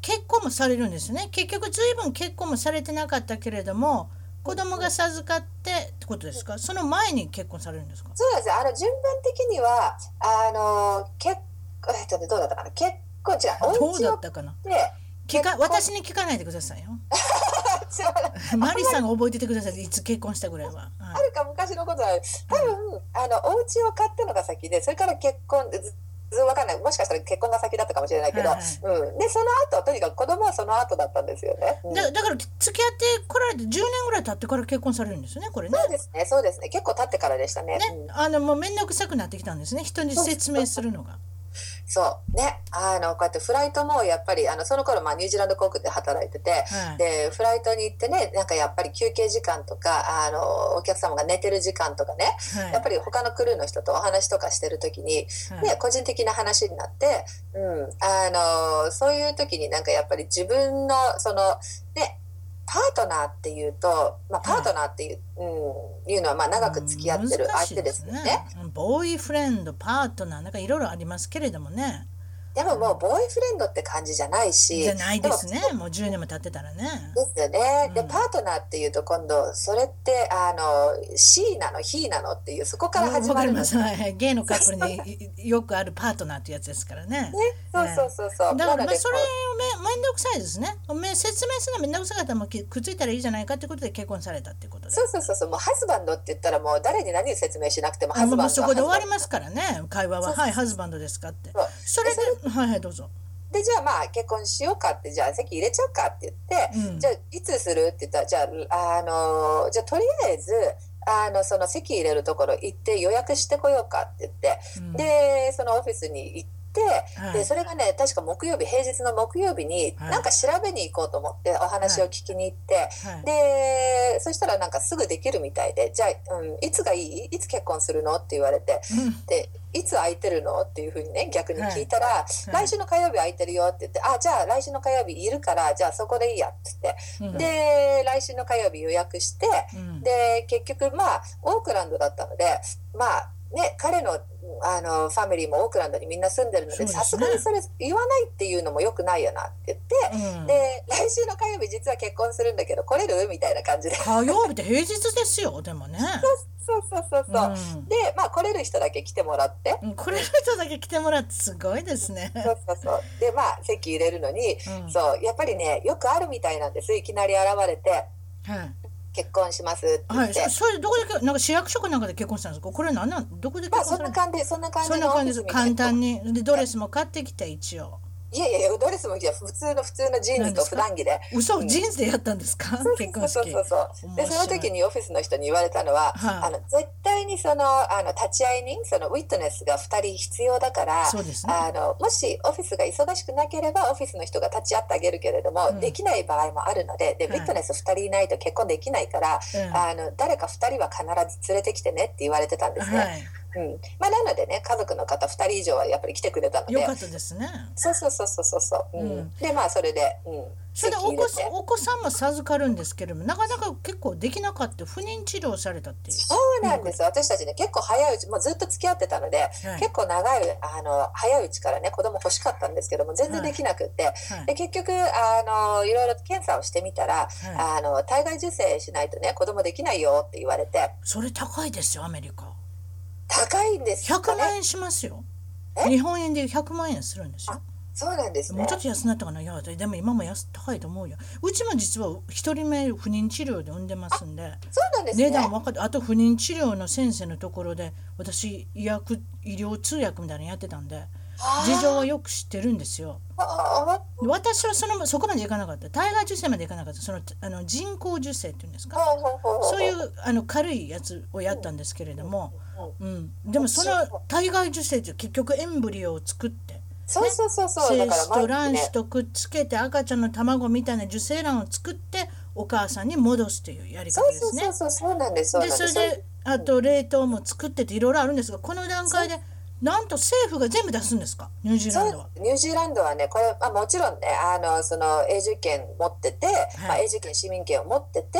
結婚もされるんですね。結局随分結婚もされてなかったけれども子供が授かってことですか？その前に結婚されるんですか？そうですあの順番的にはあの結えっとどうだったかな？結婚違うどうだったかな？聞か私に聞かないでくださいよ。マリさんが覚えててください。いつ結婚したぐらいは。はい、あるか昔のことは多分、うん、あのお家を買ったのが先でそれから結婚わかんない。もしかしたら結婚が先だったかもしれないけど、はいはい、うん、でその後とにかく子供はその後だったんですよね、うん、だだから付き合ってこられて10年ぐらい経ってから結婚されるんですよねこれね。そうですねそうですね。結構経ってからでしたね、ね。うん、あのもう面倒くさくなってきたんですね。人に説明するのが。そうね。あのこうやってフライトもやっぱりあのその頃まあニュージーランド航空で働いてて、はい、でフライトに行ってねなんかやっぱり休憩時間とかあのお客様が寝てる時間とかね、はい、やっぱり他のクルーの人とお話とかしてる時に、はい、ね、個人的な話になって、うん、あのそういう時になんかやっぱり自分のそのねパートナーっていうと、まあ、パートナーっていう,、うん、いうのはまあ長く付き合ってる相手ですよね。ねボーイフレンドパートナーなんかいろいろありますけれどもね。でももうボーイフレンドって感じじゃないし。じゃないですね。もう10年も経ってたらね。ですよね。で、パートナーっていうと今度、それって、あの、C なの、He なのっていう、そこから始まるます。はい、ゲイのカップルに よくあるパートナーってやつですからね。ね、そうそうそうそう。だから、まあ、それめ、めんどくさいですね。め説明するのめんどくさかったらもくっついたらいいじゃないかってことで結婚されたってことで。そうそうそうそう。もうハズバンドって言ったらもう誰に何を説明しなくてもハズバンド。そこで終わりますからね。会話は。はい、ハズバンドですかって。それで、はいはい、どうぞ。でじゃあまあ結婚しようかってじゃあ席入れちゃうかって言って、うん、じゃあいつするって言ったらじゃああのじゃあとりあえずあのその席入れるところ行って予約してこようかって言って、うん、でそのオフィスに行って。はい、でそれがね確か木曜日平日の木曜日に、なんか調べに行こうと思ってお話を聞きに行って、はい、でそしたらなんかすぐできるみたいでじゃあ、うん、いつがいい？いつ結婚するの？って言われて、うん、でいつ空いてるの？っていうふうにね逆に聞いたら、はい、来週の火曜日空いてるよって言って、あじゃあ来週の火曜日いるからじゃあそこでいいやって言って、うん、で来週の火曜日予約して、うん、で結局まあオークランドだったのでまあね彼のあのファミリーもオークランドにみんな住んでるのでさすが、にそれ言わないっていうのもよくないよなって言って、うん、で来週の火曜日実は結婚するんだけど来れる？みたいな感じで。火曜日って平日ですよでもね。そうそうそうそう、うん、でまあ来れる人だけ来てもらって、うん、来れる人だけ来てもらってすごいですね。そうそうそう。でまあ席入れるのに、そうやっぱりねよくあるみたいなんです。いきなり現れて、はい結婚しますってはい、それどこでなんか市役所かなんかで結婚したんですか？これなんなんどこで結婚されたまあ、そんな感じそんな感じそんな感じです。簡単に。でドレスも買ってきて一応いやいやドレスもいや普通の普通のジーンズと普段着で。嘘、うん、ジーンズでやったんですか？結婚式そうそうそう。でその時にオフィスの人に言われたのは、はあ、あの絶対にそのあの立ち会い人その witness が2人必要だから、ね、あのもしオフィスが忙しくなければオフィスの人が立ち会ってあげるけれども、うん、できない場合もあるのでで、 witness 2人いないと結婚できないから、あの誰か2人は必ず連れてきてねって言われてたんですね。はいうん。まあ、なのでね家族の方2人以上はやっぱり来てくれたので。よかったですね。そうそうそうそうそう、うん、でまあそれで、うん、それでお子お子さんも授かるんですけれどもなかなか結構できなかった不妊治療されたっていう。そうなんです私たちね結構早いうちもうずっと付き合ってたので、はい、結構長いあの早いうちからね子供欲しかったんですけども全然できなくって、はい。はい、で結局あのいろいろ検査をしてみたら、あの体外受精しないとね子供できないよって言われて。それ高いですよアメリカ高いんですよ、ね、100万円しますよ。日本円で100万円するんですよ。そうなんです、ね、もうちょっと安なったかな？いやでも今も安高いと思うよ。うちも実は一人目不妊治療で産んでますんで。そうなんです、ね、値段分かってあと不妊治療の先生のところで私医薬医療通訳みたいなのやってたんで事情はよく知ってるんですよ。私はそのそこまでいかなかった。体外受精までいかなかった。そのあの人工授精っていうんですか？そういうあの軽いやつをやったんですけれども、うん、でもその体外受精って結局エンブリオを作って。そうそうそうそう、精子と卵子とくっつけて赤ちゃんの卵みたいな受精卵を作ってお母さんに戻すというやり方ですね。そうそうそうそう。なんです。でそれであと冷凍も作ってていろいろあるんですがこの段階でなんと政府が全部出すんですか？ニュージーランドは。ニュージーランドはねこれ、まあ、もちろんねあのその永住権持ってて、はい、まあ、永住権市民権を持ってて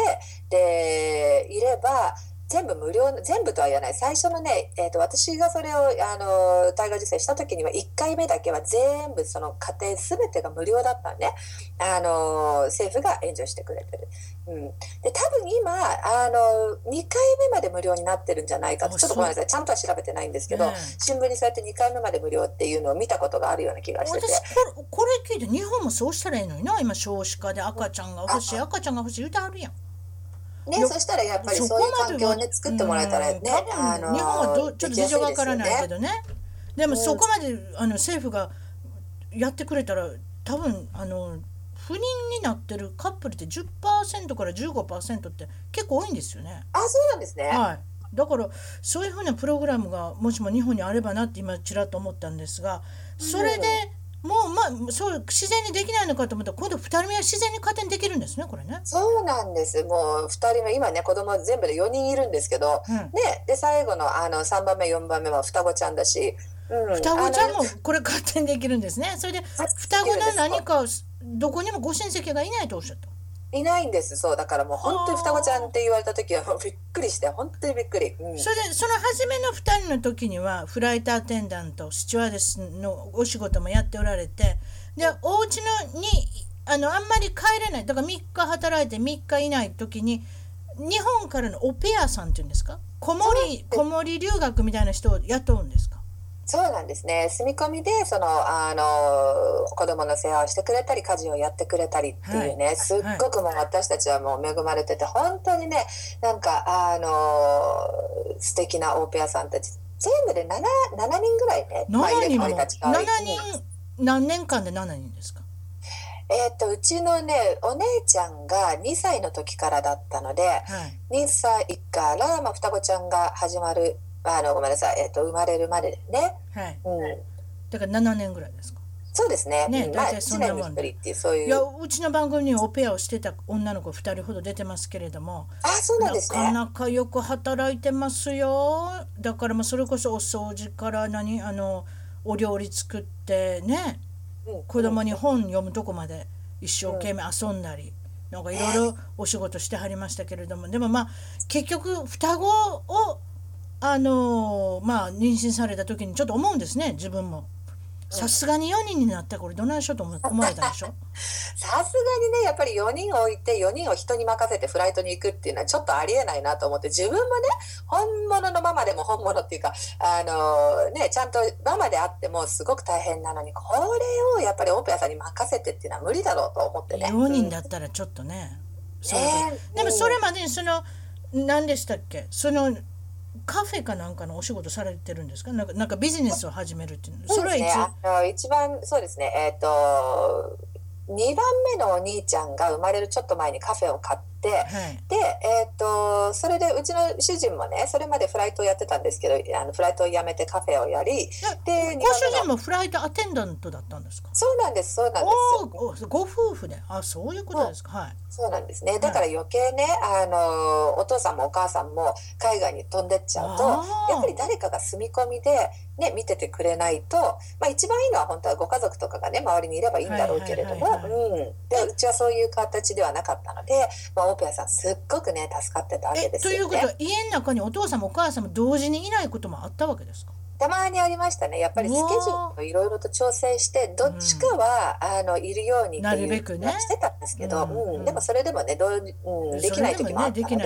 でいれば全部無料全部とは言わない。最初のね、えーと、私がそれをあの体外受精した時には1回目だけは全部その家庭全てが無料だったんであの政府が援助してくれてる。うん、で多分今あの2回目まで無料になってるんじゃないかとちょっとごめんなさい。ちゃんとは調べてないんですけど、ね、新聞にそうやって2回目まで無料っていうのを見たことがあるような気がしてて。私これ聞いて日本もそうしたらいいのにな今少子化で赤ちゃんが欲しい赤ちゃんが欲しい言うてあるやん。ね、そしたらやっぱりそういう環境をね作ってもらえたらね、あの日本はどちょっと事情わからないけどね。でもそこまであの政府がやってくれたら多分あの不妊になってるカップルって10%から15%って結構多いんですよね。あそうなんですね、はい、だからそういうふうなプログラムがもしも日本にあればなって今ちらっと思ったんですがそれで、もうまあそう自然にできないのかと思ったら今度2人目は自然に勝手にできるんですねこれね。そうなんですもう2人目今ね子供全部で4人いるんですけど、うん、ね、で最後のあの3番目4番目は双子ちゃんだし、うん、双子ちゃんもこれ勝手にできるんですね。それで双子の何かどこにもご親戚がいないとおっしゃった。いないんです。そうだからもう本当に双子ちゃんって言われた時はびっくりして本当にびっくり、うん、それでその初めの2人の時にはフライトアテンダントスチュワーデスのお仕事もやっておられてでお家のにあのあんまり帰れない。だから3日働いて3日いない時に日本からのオペアさんっていうんですか？子守子守留学みたいな人を雇うんですか？そうなんですね。住み込みでそのあの子供の世話をしてくれたり家事をやってくれたりっていうね、はい、すっごくもう私たちはもう恵まれてて本当にねなんかあの素敵なオーペアさんたち全部で 7, 7人ぐらいね、まあ、7人も7人？何年間で7人ですか？えーと、うちのねお姉ちゃんが2歳の時からだったので、はい、2歳から、まあ、双子ちゃんが始まるあのごめんなさい、えーと、生まれるまでね、はいうん、だから7年ぐらいですか？そうですね。ね、大体そんなもんいや、うちの番組にオペアをしてた女の子2人ほど出てますけれども。あ、そうなんですね。なかなかよく働いてますよ。だから、まあ、それこそお掃除から何、あの、お料理作ってね。うん、子供に本読むとこまで一生懸命遊んだり。うんなんかいろいろお仕事してはりましたけれどもでもまあ結局双子をあのまあ妊娠された時にちょっと思うんですね自分も。さすがに4人になったらこれどないしようと思思われたでしょ？さすがにねやっぱり4人置いて4人を人に任せてフライトに行くっていうのはちょっとありえないなと思って自分もね本物のママでも本物っていうかあのねちゃんとママであってもすごく大変なのにこれをやっぱりオペラさんに任せてっていうのは無理だろうと思ってね。4人だったらちょっとね、うん、そうで。もそれまでにその何でしたっけ？そのカフェかなんかのお仕事されてるんですか？なんかなんかビジネスを始めるっていうの。それは一,、ね、あの一番そうですね。えっ、ー、と2番目のお兄ちゃんが生まれるちょっと前にカフェを買って、はい、で、えーと、それでうちの主人もねそれまでフライトをやってたんですけどあのフライトをやめてカフェをやりでご主人もフライトアテンダントだったんですか？そうなんですそうなんです。ご夫婦で。あそういうことですか、はい。そうなんですね。だから余計ね、あのお父さんもお母さんも海外に飛んでっちゃうとやっぱり誰かが住み込みで、ね、見ててくれないと、まあ、一番いいのは本当はご家族とかがね周りにいればいいんだろうけれどもうちはそういう形ではなかったので、まあ、オペラさんすっごくね助かってたわけですよ、ね、ということは家の中にお父さんもお母さんも同時にいないこともあったわけですか？たまにありましたね。やっぱりスケジュールをいろいろと調整してどっちかは、うん、あのいるようにっていうね、してたんですけど、うん、うん、でもそれでもねどう、うん、できない時もあったので、ね、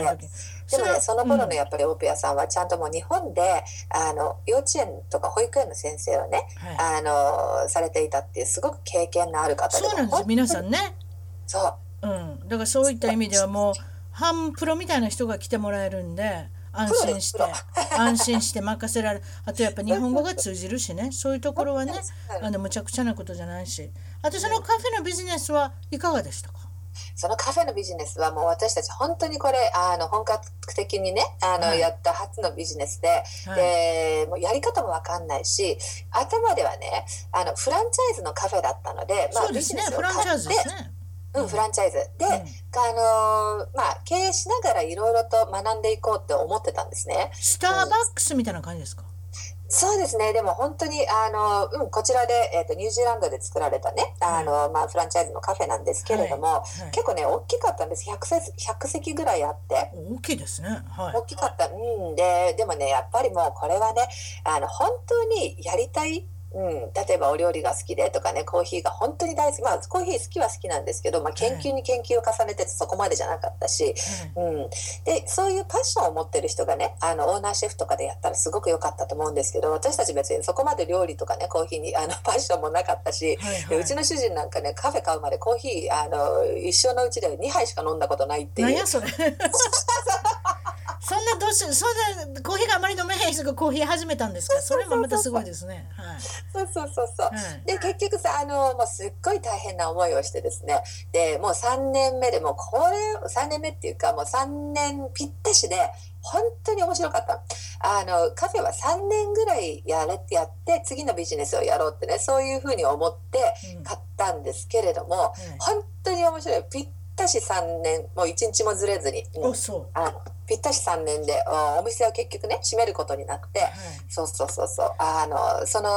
でもねその頃のやっぱりオペアさんはちゃんともう日本であの幼稚園とか保育園の先生をね、はい、あのされていたっていうすごく経験のある方でそうなんです皆さんね。そううん。だからそういった意味ではもう半プロみたいな人が来てもらえるんで安心して。安心して任せられる。あとやっぱ日本語が通じるしね。そういうところはねあのむちゃくちゃなことじゃないし。あとそのカフェのビジネスはいかがでしたか？そのカフェのビジネスはもう私たち本当にこれあの本格的にねあの、はい、やった初のビジネスではい、でもうやり方も分かんないし頭ではねあのフランチャイズのカフェだったので、まあ、ビジネスを買って。うん、フランチャイズで、うん、あのまあ経営しながらいろいろと学んでいこうって思ってたんですね。スターバックスみたいな感じですか、そうですね。でも本当に、あの、うん、こちらで、えっ、ー、と、ニュージーランドで作られたね、あの、はい、まあ、フランチャイズのカフェなんですけれども、はいはい、結構ね、大きかったんです。100席 ,100 席ぐらいあって。大きいですね。はい。大きかった。うん。で、でもね、やっぱりもうこれはね、あの、本当にやりたいうん、例えばお料理が好きでとかねコーヒーが本当に大好き。まあコーヒー好きは好きなんですけど、まあ、研究に研究を重ねてそこまでじゃなかったし、うん、うん、でそういうパッションを持ってる人がねあのオーナーシェフとかでやったらすごく良かったと思うんですけど私たち別にそこまで料理とかねコーヒーにあの パッションもなかったし、はいはい、でうちの主人なんかねカフェ買うまでコーヒーあの一生のうちで2杯しか飲んだことないっていう。そんなどうしそんなコーヒーがあまり飲めへん人がコーヒー始めたんですか？それもまたすごいですね。はい、そうそうそうそう。はい、で結局さあのもうすっごい大変な思いをしてですね。でもう3年目でもこれ3年目っていうかもう3年ぴったしで本当に面白かった。あのカフェは3年ぐらいやれやって次のビジネスをやろうってねそういうふうに思って買ったんですけれども、うん、本当に面白い。ぴったし3年もう1日もずれずに。うん、そう。あぴったし3年でお店は結局ね閉めることになって、はい、そうそうそうそう。あのその、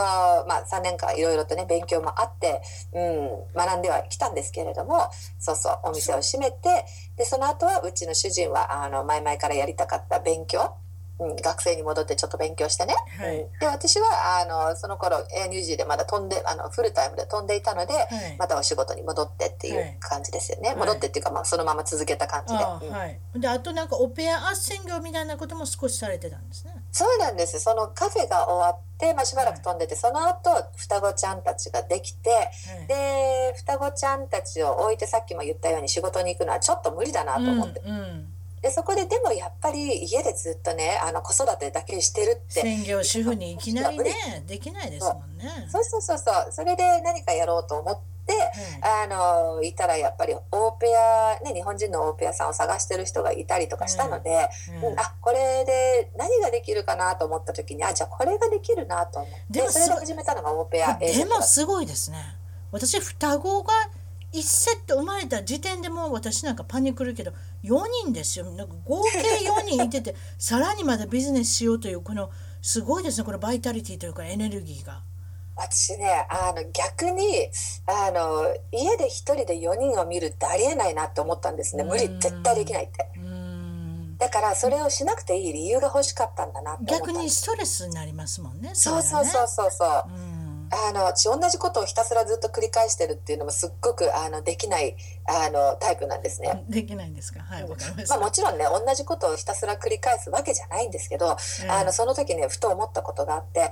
まあ、3年間いろいろとね勉強もあって、うん、学んではきたんですけれどもそうそうお店を閉めてでその後はうちの主人はあの前々からやりたかった勉強うん、学生に戻ってちょっと勉強してね、はい、で私はあのその頃 ANUG でまだ飛んであのフルタイムで飛んでいたので、はい、またお仕事に戻ってっていう感じですよね、はい、戻ってっていうか、まあ、そのまま続けた感じで。あうん、はい、であとなんかオペア斡旋業みたいなことも少しされてたんですね。そうなんです。そのカフェが終わって、まあ、しばらく飛んでて、その後双子ちゃんたちができて、で双子ちゃんたちを置いてさっきも言ったように仕事に行くのはちょっと無理だなと思って。うんうんでそこででもやっぱり家でずっとねあの子育てだけしてるって。専業主婦にいきなりねできないですもんね。そうそうそうそう。それで何かやろうと思って、うん、あのいたらやっぱりオーペア、ね、日本人のオーペアさんを探してる人がいたりとかしたので、うん。うん、あこれで何ができるかなと思った時にあじゃあこれができるなと思ってそれで始めたのがオーペアでもすごいですね。私双子が1セット生まれた時点でもう私なんかパニクるけど4人ですよ。なんか合計4人いてて さらにまだビジネスしようというこのすごいですね。このバイタリティというかエネルギーが。私ねあの逆にあの家で1人で4人を見るってありえないなって思ったんですね。無理絶対できないって。だからそれをしなくていい理由が欲しかったんだなって逆にストレスになりますもんね。そうそうそうそうそう、うんあの同じことをひたすらずっと繰り返してるっていうのもすっごくあのできないあのタイプなんですね。できないんですか？はい、わかります。まあもちろんね同じことをひたすら繰り返すわけじゃないんですけど、あのその時ねふと思ったことがあって、はい、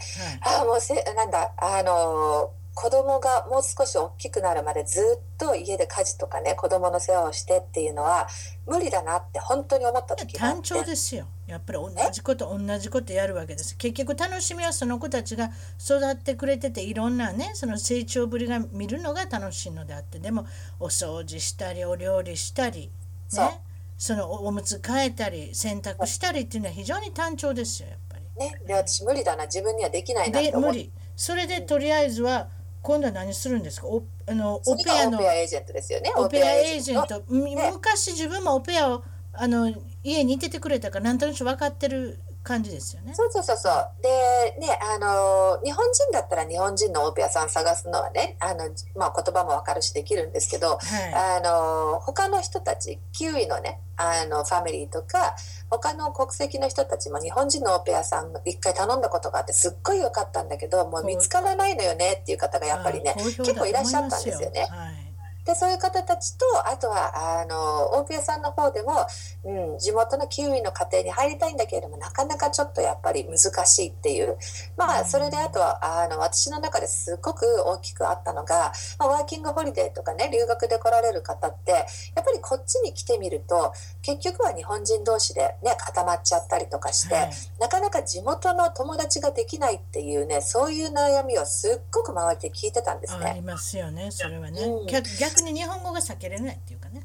あもうせなんだあの子供がもう少し大きくなるまでずっと家で家事とかね子供の世話をしてっていうのは無理だなって本当に思った時があって単調ですよやっぱり同じこと同じことやるわけです。結局楽しみはその子たちが育ってくれてていろんなねその成長ぶりが見るのが楽しいのであってでもお掃除したりお料理したりねそのおむつ替えたり洗濯したりっていうのは非常に単調ですよやっぱり。ね、で私無理だな。自分にはできないなって思無理。それでとりあえずは今度は何するんですか？おあのオペアのオペアエージェントですよね。オペアエージェント、ね、昔自分もオペアをあの家にいててくれたからなんとなく分かってる感じですよね。そうそうそうそう。で、ね、あの、日本人だったら日本人のオペアさん探すのはね、あの、まあ、言葉もわかるしできるんですけど、はい、あの、他の人たち、キウイのね、あの、ファミリーとか、他の国籍の人たちも日本人のオペアさん一回頼んだことがあってすっごい良かったんだけど、もう見つからないのよねっていう方がやっぱりね、結構いらっしゃったんですよね。はいでそういう方たちとあとはあの大宮さんの方でも、うん、地元のキウイの家庭に入りたいんだけれどもなかなかちょっとやっぱり難しいっていうまあそれであとはあの私の中ですごく大きくあったのが、まあ、ワーキングホリデーとかね留学で来られる方ってやっぱりこっちに来てみると結局は日本人同士でね固まっちゃったりとかして、はい、なかなか地元の友達ができないっていうねそういう悩みをすっごく周りで聞いてたんですね。ありますよねそれはね。うん、逆に日本語が避けれないっていうかね。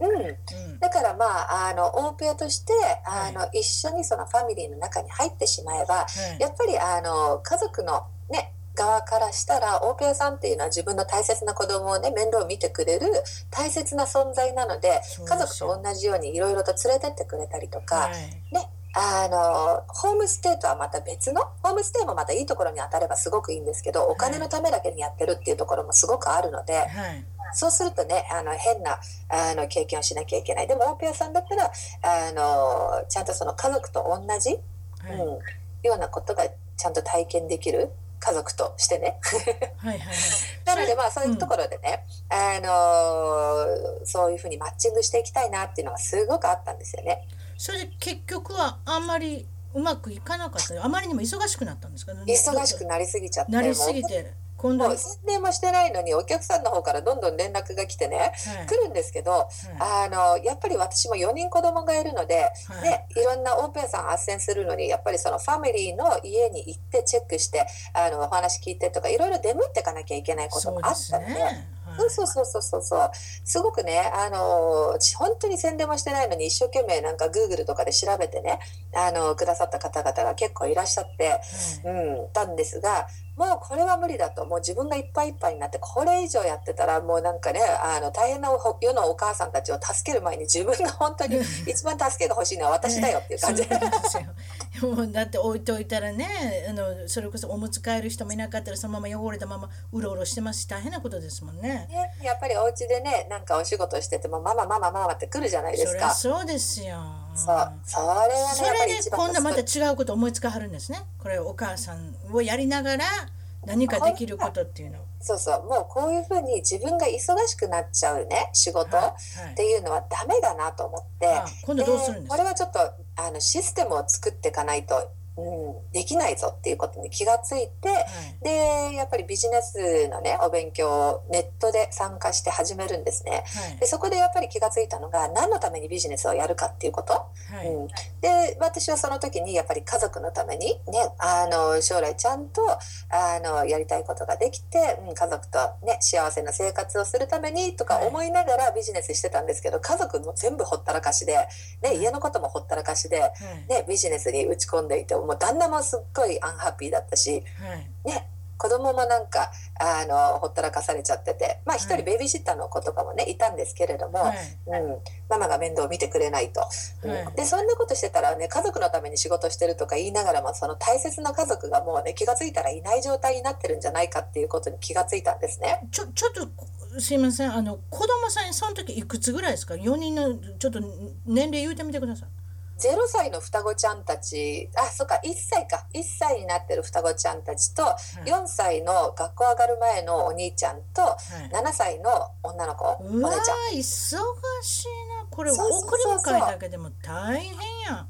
うん、だからまああのオーペアとしてあの、はい、一緒にそのファミリーの中に入ってしまえば、はい、やっぱりあの家族のね側からしたらオーペアさんっていうのは自分の大切な子供をね面倒を見てくれる大切な存在なので家族と同じようにいろいろと連れてってくれたりとか、はい、ねあのホームステイとはまた別のホームステイもまたいいところに当たればすごくいいんですけどお金のためだけにやってるっていうところもすごくあるので、はい、そうするとねあの変なあの経験をしなきゃいけない。でもオーペアさんだったらあのちゃんとその家族と同じ、はい、うん、ようなことがちゃんと体験できる家族としてね。はいはいはい、なのでまあそういうところでね、うん、あのそういうふうにマッチングしていきたいなっていうのがすごくあったんですよね。それで結局はあんまりうまくいかなかった。あまりにも忙しくなったんですか？ね忙しくなりすぎちゃってなりすぎて宣伝もしてないのにお客さんの方からどんどん連絡が来てね、はい、来るんですけど、はい、あのやっぱり私も4人子供がいるので、はい。ね、いろんなオープンさん斡旋するのにやっぱりそのファミリーの家に行ってチェックしてあのお話聞いてとかいろいろ出向いていかなきゃいけないこともあったので。そうそうそうそうそうそう。すごくねあの本当に宣伝もしてないのに一生懸命なんかグーグルとかで調べてねあのくださった方々が結構いらっしゃって、うん、たんですがもうこれは無理だともう自分がいっぱいいっぱいになってこれ以上やってたらもうなんかねあの大変な世のお母さんたちを助ける前に自分が本当に一番助けが欲しいのは私だよっていう感じ、もうだって置いといたらねあのそれこそおむつ替える人もいなかったらそのまま汚れたままうろうろしてますし大変なことですもんね。ねやっぱりお家でねなんかお仕事しててもママママママって来るじゃないですか。そうですよ。そうそれはねそれで今度はまた違うこと思いつかはるんですね。これお母さんをやりながら何かできることっていうの。そうそうもうこういうふうに自分が忙しくなっちゃうね仕事っていうのはダメだなと思って、はいはい、今度どうするんですか？これはちょっとあのシステムを作っていかないとうん、できないぞっていうことに気がついて、はい、でやっぱりビジネスのねお勉強をネットで参加して始めるんですね、はい、でそこでやっぱり気がついたのが何のためにビジネスをやるかっていうこと、はい、うん、で私はその時にやっぱり家族のためにねあの将来ちゃんとあのやりたいことができて、うん、家族とね幸せな生活をするためにとか思いながらビジネスしてたんですけど家族も全部ほったらかしで、ね、家のこともほったらかしで、ね、ビジネスに打ち込んでいてもう旦那もすっごいアンハッピーだったし、はい、ね子供もなんかあのほったらかされちゃっててまあ一人ベビーシッターの子とかもねいたんですけれども、はい、うん、ママが面倒を見てくれないと、はい、でそんなことしてたらね家族のために仕事してるとか言いながらもその大切な家族がもうね気が付いたらいない状態になってるんじゃないかっていうことに気が付いたんですね。ちょちょっとすいません。あの子供さんその時いくつぐらいですか？4人のちょっと年齢言うてみてください。0歳の双子ちゃんたちあそっか1歳か。1歳になってる双子ちゃんたちと、4歳の学校上がる前のお兄ちゃんと、はい、7歳の女の子お姉ちゃん。忙しいな。これ送り迎えだけでも大変や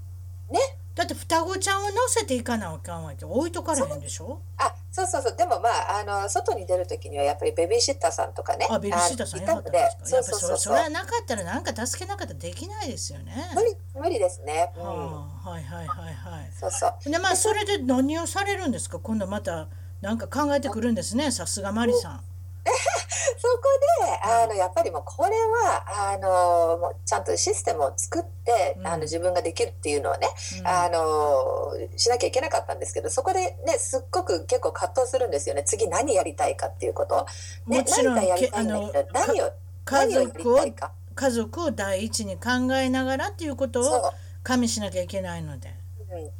ねだって双子ちゃんを乗せていかなあかんわって置いとかれへんでしょ？あそうそうそう。でもまああの外に出る時にはやっぱりベビーシッターさんとかね。あベビーシッターさんいたのでそうそうそうそれはなかったらなんか助けなかったらできないですよね。無理無理ですね、うん、はあ、はいはいはいはい。そうそう。でまあそれで何をされるんですか？今度またなんか考えてくるんですねさすがマリさん、そこであのやっぱりもうこれはあのもうちゃんとシステムを作って、うん、あの自分ができるっていうのはね、うん、あのしなきゃいけなかったんですけどそこでねすっごく結構葛藤するんですよね。次何やりたいかっていうこと。ね、何かやりたいんだけど何を家族を家族を第一に考えながらっていうことを加味しなきゃいけないので。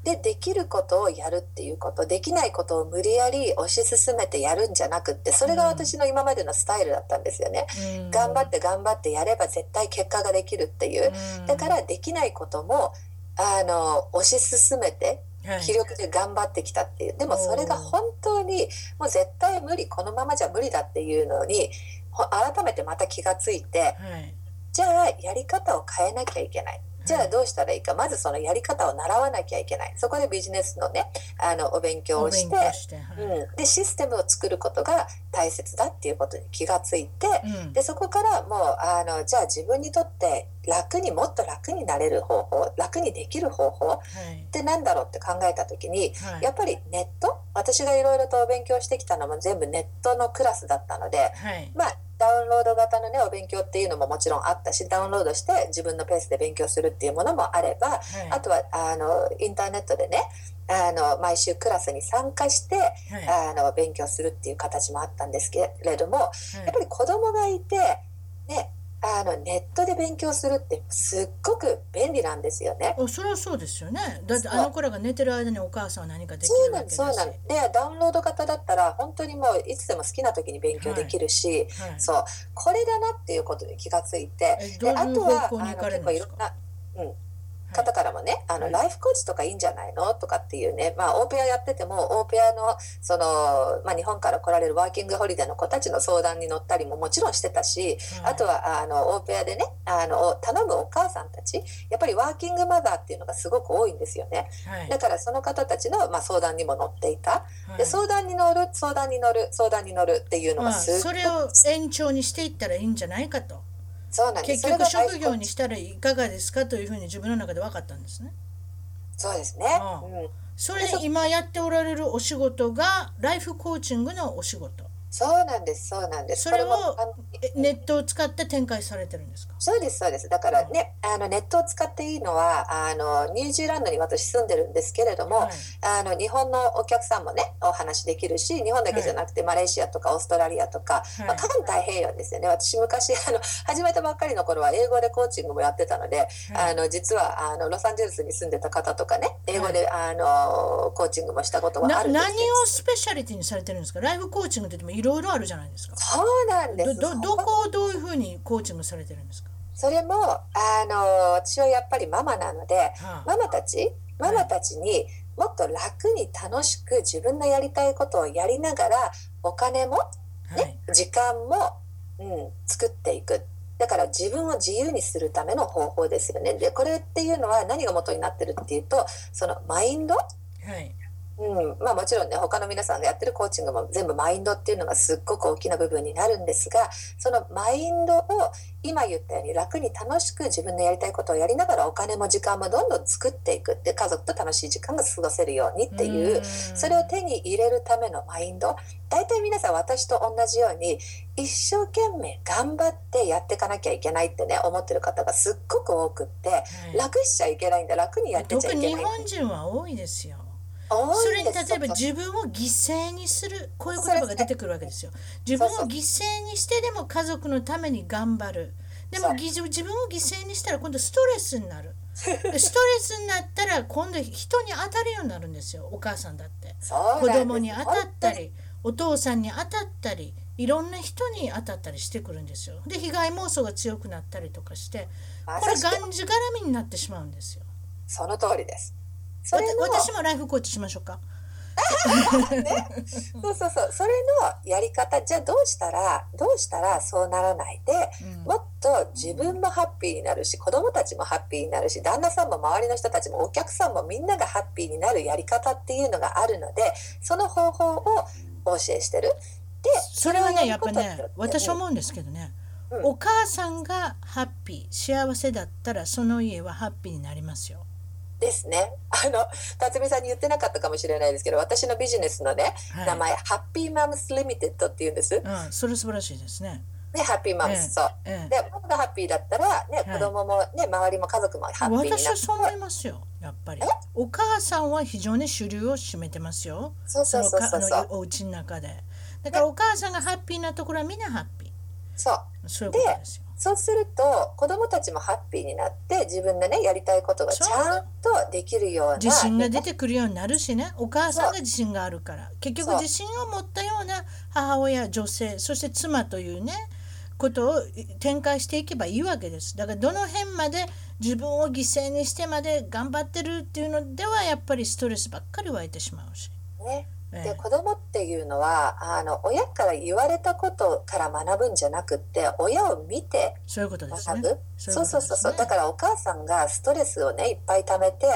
でできることをやるっていうことできないことを無理やり推し進めてやるんじゃなくってそれが私の今までのスタイルだったんですよね、うん、頑張って頑張ってやれば絶対結果ができるっていう、うん、だからできないこともあの推し進めて気力で頑張ってきたっていう、でもそれが本当にもう絶対無理このままじゃ無理だっていうのに改めてまた気がついて、はい、じゃあやり方を変えなきゃいけない。じゃあどうしたらいいか、まずそのやり方を習わなきゃいけない。そこでビジネスのね、あの、お勉強をして、はい、うん。で、システムを作ることが大切だっていうことに気がついて、うん、で、そこからもう、あの、じゃあ自分にとって楽にもっと楽になれる方法、楽にできる方法ってなんだろうって考えた時に、はい、やっぱりネット？私がいろいろと勉強してきたのも全部ネットのクラスだったので、はい、まあダウンロード型のねお勉強っていうのももちろんあったしダウンロードして自分のペースで勉強するっていうものもあれば、はい、あとはあのインターネットでねあの毎週クラスに参加して、はい、あの勉強するっていう形もあったんですけれども、はい、やっぱり子供がいてねあのネットで勉強するってすっごく便利なんですよね。それはそうですよね。だってあの子らが寝てる間にお母さんは何かできるわけだし。そうなんでダウンロード型だったら本当にもういつでも好きな時に勉強できるし、はいはい、そう。これだなっていうことに気がついて、であとはあの結構いろんな、うん、方からもね、あの、ライフコーチとかいいんじゃないの？とかっていうね、まあ、オーペアやってても、オーペアの、その、まあ、日本から来られるワーキングホリデーの子たちの相談に乗ったりももちろんしてたし、あとは、あの、オーペアでね、あの、頼むお母さんたち、やっぱりワーキングマザーっていうのがすごく多いんですよね。はい、だからその方たちの、まあ、相談にも乗っていた。はい、で、相談に乗る、相談に乗る、相談に乗るっていうのがすごく、まあ、それを延長にしていったらいいんじゃないかと。そうなんです結局職業にしたらいかがですかというふうに自分の中で分かったんですね。そうですね。うん、それで今やっておられるお仕事がライフコーチングのお仕事。そうなんですそうなんです。それをネットを使って展開されてるんですか？そうですそうです。だからね、あのネットを使っていいのはあのニュージーランドに私住んでるんですけれども、はい、あの日本のお客さんもねお話できるし日本だけじゃなくて、はい、マレーシアとかオーストラリアとか、はい、まあ、環太平洋ですよね。私昔あの 始めたばっかりの頃は英語でコーチングもやってたので、あの実はあのロサンゼルスに住んでた方とかね英語で、あのコーチングもしたことがあるんです何をスペシャリティにされてるんですか？ライフコーチングって言ってもいろいろあるじゃないですか。そうなんです。どどこをどういうふうにコーチングされてるんですか？それもあの私はやっぱりママなので、はあ、ママたちママたちにもっと楽に楽しく自分のやりたいことをやりながらお金も、ね、はい、時間も、うん、作っていく。だから自分を自由にするための方法ですよね。でこれっていうのは何が元になってるっていうとそのマインド、はいうん。まあ、もちろんね他の皆さんがやってるコーチングも全部マインドっていうのがすっごく大きな部分になるんですがそのマインドを今言ったように楽に楽しく自分のやりたいことをやりながらお金も時間もどんどん作っていくって家族と楽しい時間が過ごせるようにっていうそれを手に入れるためのマインド大体皆さん私と同じように一生懸命頑張ってやっていかなきゃいけないってね思ってる方がすっごく多くって、楽しちゃいけないんだ楽にやってちゃいけない。日本人は多いですよそれに例えば自分を犠牲にするこういう言葉が出てくるわけですよ。自分を犠牲にしてでも家族のために頑張る。でも自分を犠牲にしたら今度ストレスになる。ストレスになったら今度人に当たるようになるんですよお母さんだって。子供に当たったりお父さんに当たったりいろんな人に当たったりしてくるんですよ。で被害妄想が強くなったりとかしてこれがんじがらみになってしまうんですよ。その通りですそれ私もライフコーチしましょうか。ね、そうそうそう。それのやり方。じゃあどうしたらどうしたらそうならない？で、うん、もっと自分もハッピーになるし子供たちもハッピーになるし旦那さんも周りの人たちもお客さんもみんながハッピーになるやり方っていうのがあるのでその方法をお教えしてる。でそれはねやっぱね私思うんですけどね、うん、お母さんがハッピー幸せだったらその家はハッピーになりますよ。ですね。あの、辰巳さんに言ってなかったかもしれないですけど、私のビジネスのね、はい、名前、ハッピーマムスリミテッドっていうんです。うん、それ素晴らしいですね。ね、ハッピーマムス、そう。ええ、で、僕がハッピーだったら、ね、子供もね、周りも家族もハッピーにな私はそう思いますよ、やっぱり。お母さんは非常に主流を占めてますよ。そうそうそうそうそう。お家の中で。だからお母さんがハッピーなところはみんなハッピー。そう。そういうことですよ。そうすると子どもたちもハッピーになって自分でねやりたいことがちゃんとできるような自信が出てくるようになるしね。お母さんが自信があるから。結局自信を持ったような母親女性そして妻というねことを展開していけばいいわけです。だからどの辺まで自分を犠牲にしてまで頑張ってるっていうのではやっぱりストレスばっかり湧いてしまうし。ねで子供っていうのはあの親から言われたことから学ぶんじゃなくって親を見てそういうことですね。そうそうそうそう、だからお母さんがストレスをねいっぱい溜めて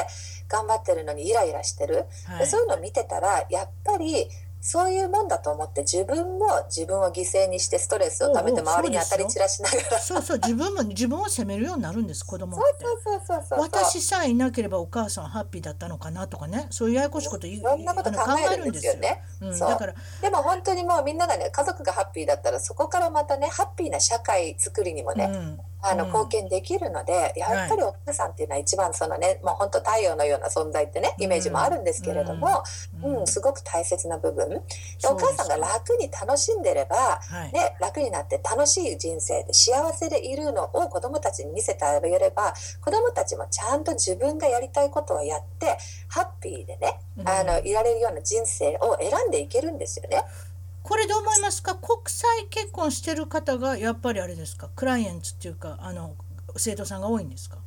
頑張ってるのにイライラしてる、はい、でそういうのを見てたらやっぱりそういうもんだと思って自分も自分を犠牲にしてストレスをためて周りに当たり散らしながら。そうそう自分も自分を責めるようになるんです子供って。そうそうそうそう私さえいなければお母さんハッピーだったのかなとかね。そういうややこしいこといろんなこと考えるんですよね、うん、だから。でも本当にもうみんながね家族がハッピーだったらそこからまたねハッピーな社会作りにもね、うんあの貢献できるので、うん、やっぱりお母さんっていうのは一番そのね、もう本当太陽のような存在ってねイメージもあるんですけれども、うん、うん、すごく大切な部分でお母さんが楽に楽しんでれば、ね、楽になって楽しい人生で幸せでいるのを子どもたちに見せてあげれば子どもたちもちゃんと自分がやりたいことをやってハッピーでね、あのいられるような人生を選んでいけるんですよね。これどう思いますか？国際結婚してる方がやっぱりあれですか？クライアントっていうかあの生徒さんが多いんですか？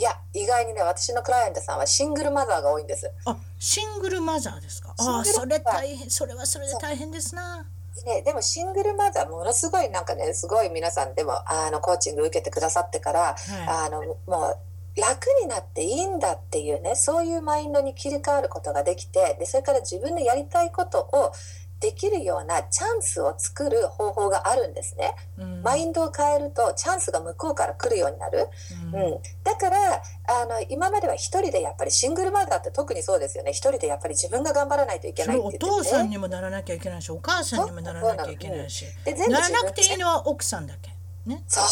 いや意外にね私のクライアントさんはシングルマザーが多いんです。あシングルマザーですか？あそれ大変それはそれで大変ですな。ね、でもシングルマザーものすごいなんかねすごい皆さんでもあのコーチング受けてくださってから、はい、あのもう楽になっていいんだっていうねそういうマインドに切り替わることができてでそれから自分のやりたいことをできるようなチャンスを作る方法があるんですね、うん、マインドを変えるとチャンスが向こうから来るようになる、うん、うん、だからあの今までは一人でやっぱりシングルマザーって特にそうですよね。一人でやっぱり自分が頑張らないといけないってね、お父さんにもならなきゃいけないしお母さんにもならなきゃいけないし、うん、ならなくていいのは奥さんだけ。ね、そう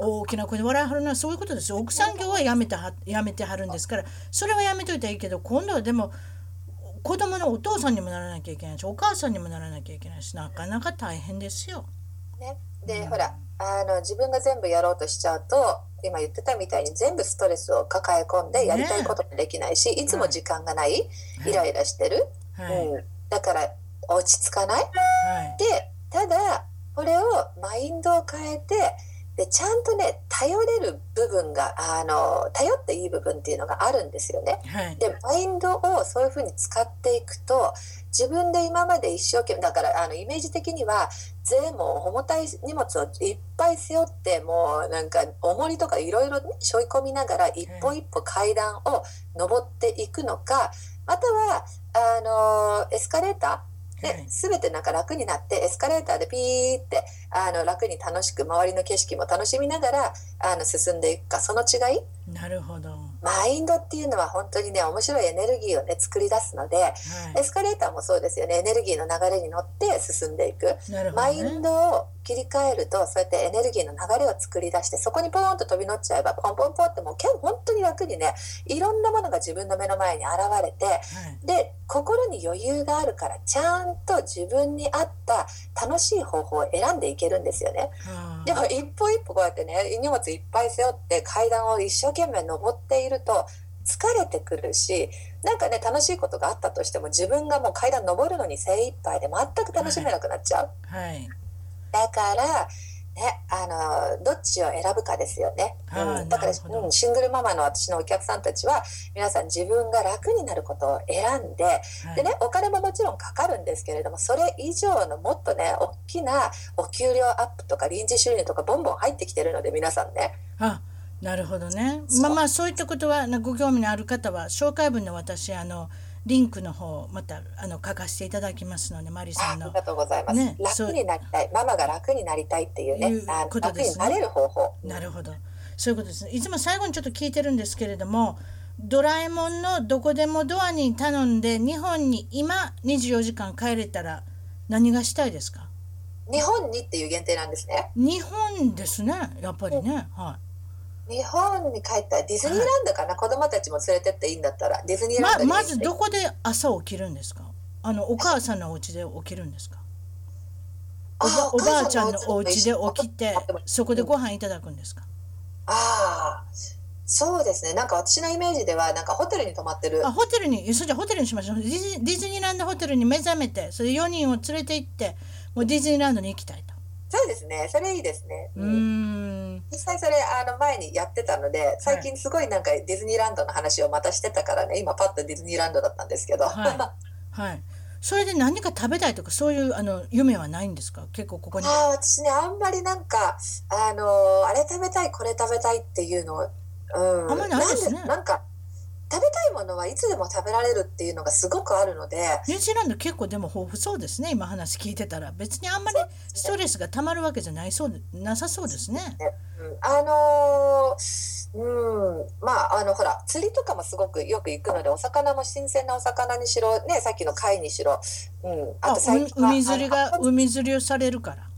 大きな声で笑いはるのはそういうことですよ。奥さん業はやめてはやめてはるんですからそれはやめといたらいいけど今度はでも子供のお父さんにもならなきゃいけないしお母さんにもならなきゃいけないしなかなか大変ですよ。ね、で、うん、ほらあの自分が全部やろうとしちゃうと今言ってたみたいに全部ストレスを抱え込んでやりたいこともできないし、ね、いつも時間がない、はい、イライラしてる、はい、うん、だから落ち着かない。はい、でただこれをマインドを変えてでちゃんとね頼れる部分があの頼っていい部分っていうのがあるんですよね。はい、でマインドをそういうふうに使っていくと自分で今まで一生懸命だからあのイメージ的には税も重たい荷物をいっぱい背負ってもうなんか重りとかいろいろ背負い込みながら一歩一歩階段を登っていくのかまたはあのエスカレーターで、全てなんか楽になってエスカレーターでピーってあの楽に楽しく周りの景色も楽しみながらあの進んでいくかその違い。なるほどマインドっていうのは本当にね面白いエネルギーをね作り出すので、はい、エスカレーターもそうですよね。エネルギーの流れに乗って進んでいく、ね、マインドを切り替えるとそうやってエネルギーの流れを作り出してそこにポーンと飛び乗っちゃえばポンポンポンってもう本当に楽にねいろんなものが自分の目の前に現れて、はい、で心に余裕があるからちゃんと自分に合った楽しい方法を選んでいけるんですよね。でも一歩一歩こうやってね荷物いっぱい背負って階段を一生懸命登っていると疲れてくるしなんかね楽しいことがあったとしても自分がもう階段登るのに精一杯で全く楽しめなくなっちゃう。はい、だからね、あのどっちを選ぶかですよね。うん、だから、うん、シングルママの私のお客さんたちは皆さん自分が楽になることを選んで、はい、でねお金ももちろんかかるんですけれどもそれ以上のもっとね大きなお給料アップとか臨時収入とかボンボン入ってきてるので皆さんね。あなるほどね。まあまあそういったことはご興味のある方は紹介文の私あのリンクの方またあの書かせていただきますのでマリさんの。ありがとうございます、ね、楽になりたい。ママが楽になりたいっていうね。いうことです、ね、楽になれる方法。なるほど。そういうことですね。いつも最後にちょっと聞いてるんですけれどもドラえもんのどこでもドアに頼んで日本に今24時間帰れたら何がしたいですか？日本にっていう限定なんですね。日本ですねやっぱりね、はい日本に帰ったらディズニーランドかな、はい、子供たちも連れてっていいんだったら。ディズニーランドままずどこで朝起きるんですか？あのお母さんのお家で起きるんですか？おばおばあちゃんのお家で起きてそこでご飯いただくんですか、ああそうですね。なんか私のイメージではなんかホテルに泊まってる。あホテルにそれじゃホテルにしましょう。ディズディズニーランドホテルに目覚めてそれ4人を連れて行ってもうディズニーランドに行きたいとそうですね。それいいですね。うん。実際それあの前にやってたので最近すごいなんかディズニーランドの話をまたしてたからね今パッとディズニーランドだったんですけど。はい、はい、それで何か食べたいとかそういうあの夢はないんですか？結構ここに。あ私ねあんまりなんかあのあれ食べたいこれ食べたいっていうのうん、あんまりないですね。なんか食べたいものはいつでも食べられるっていうのがすごくあるのでニュージーランド結構でも豊富そうですね今話聞いてたら。別にあんまりストレスがたまるわけじゃないそうなさそうですね。うん、あのー、うん。まああのほら釣りとかもすごくよく行くのでお魚も新鮮なお魚にしろねさっきの貝にしろ、うん、あと最近海釣りが海釣りをされるから。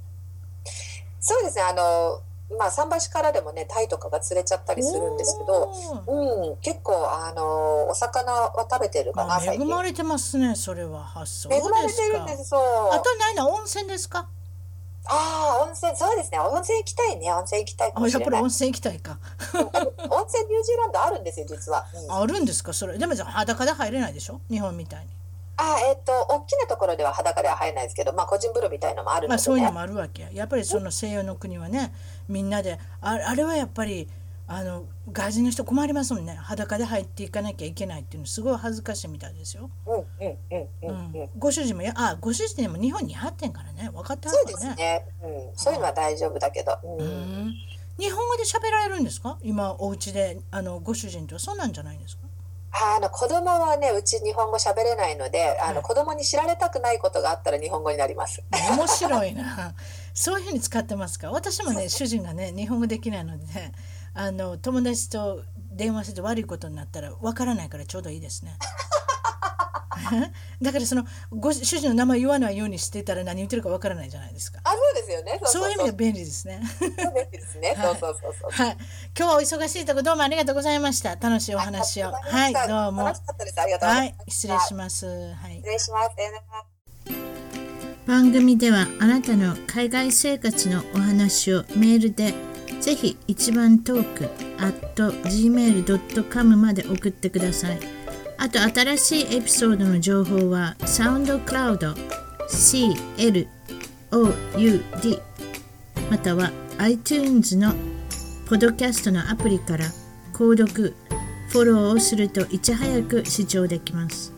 そうですね。あのまあ、桟橋からでもねタイとかが釣れちゃったりするんですけど、うん、結構あのお魚は食べてるかな恵まれてますねそれは。発想恵まれてるんですそうあと何だ温泉ですか？ああ温泉そうですね。温泉行きたいね。温泉行きたいかもしれない。やっぱり温泉行きたいか。温泉ニュージーランドあるんですよ実は、うん、あるんですか？それ。でも裸で入れないでしょ？日本みたいに。あえっ、ー、と大きなところでは裸では入らないですけど、まあ、個人風呂みたいのもあるので、ね、まあ、そういうのもあるわけやっぱりその西洋の国はねみんなで。ああれはやっぱりあの外人の人困りますもんね。裸で入っていかなきゃいけないっていうの。すごい恥ずかしいみたいですよ。ご主人もやあご主人でも日本にってんからね。分かってはるからね。そうですね、うん。そういうのは大丈夫だけど。うん、日本語で喋られるんですか？今お家であのご主人とは。そうなんじゃないですか？あの子供はねうち日本語喋れないのであの、子供に知られたくないことがあったら日本語になります。面白いな。そういうふうに使ってますか？私もね主人がね日本語できないので、ね、あの友達と電話して悪いことになったらわからないからちょうどいいですね。だからそのご主人の名前言わないようにしてたら何言ってるかわからないじゃないですか。あ、そうですよね。そういう意味で便利ですね。便利ですね。そうそうそうそう。はい。今日はお忙しいとこどうもありがとうございました。楽しいお話を。はい、どうも。はい、失礼します。はい。失礼します。番組ではあなたの海外生活のお話をメールでぜひ一番トーク at gmail.com まで送ってください。あと新しいエピソードの情報はサウンドクラウド CLOUD または iTunes のポドキャストのアプリから購読フォローをするといち早く視聴できます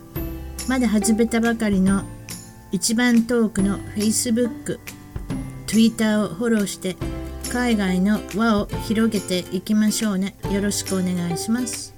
まだ始めたばかりの一番トークの Facebook、Twitter をフォローして海外の輪を広げていきましょうね。よろしくお願いします。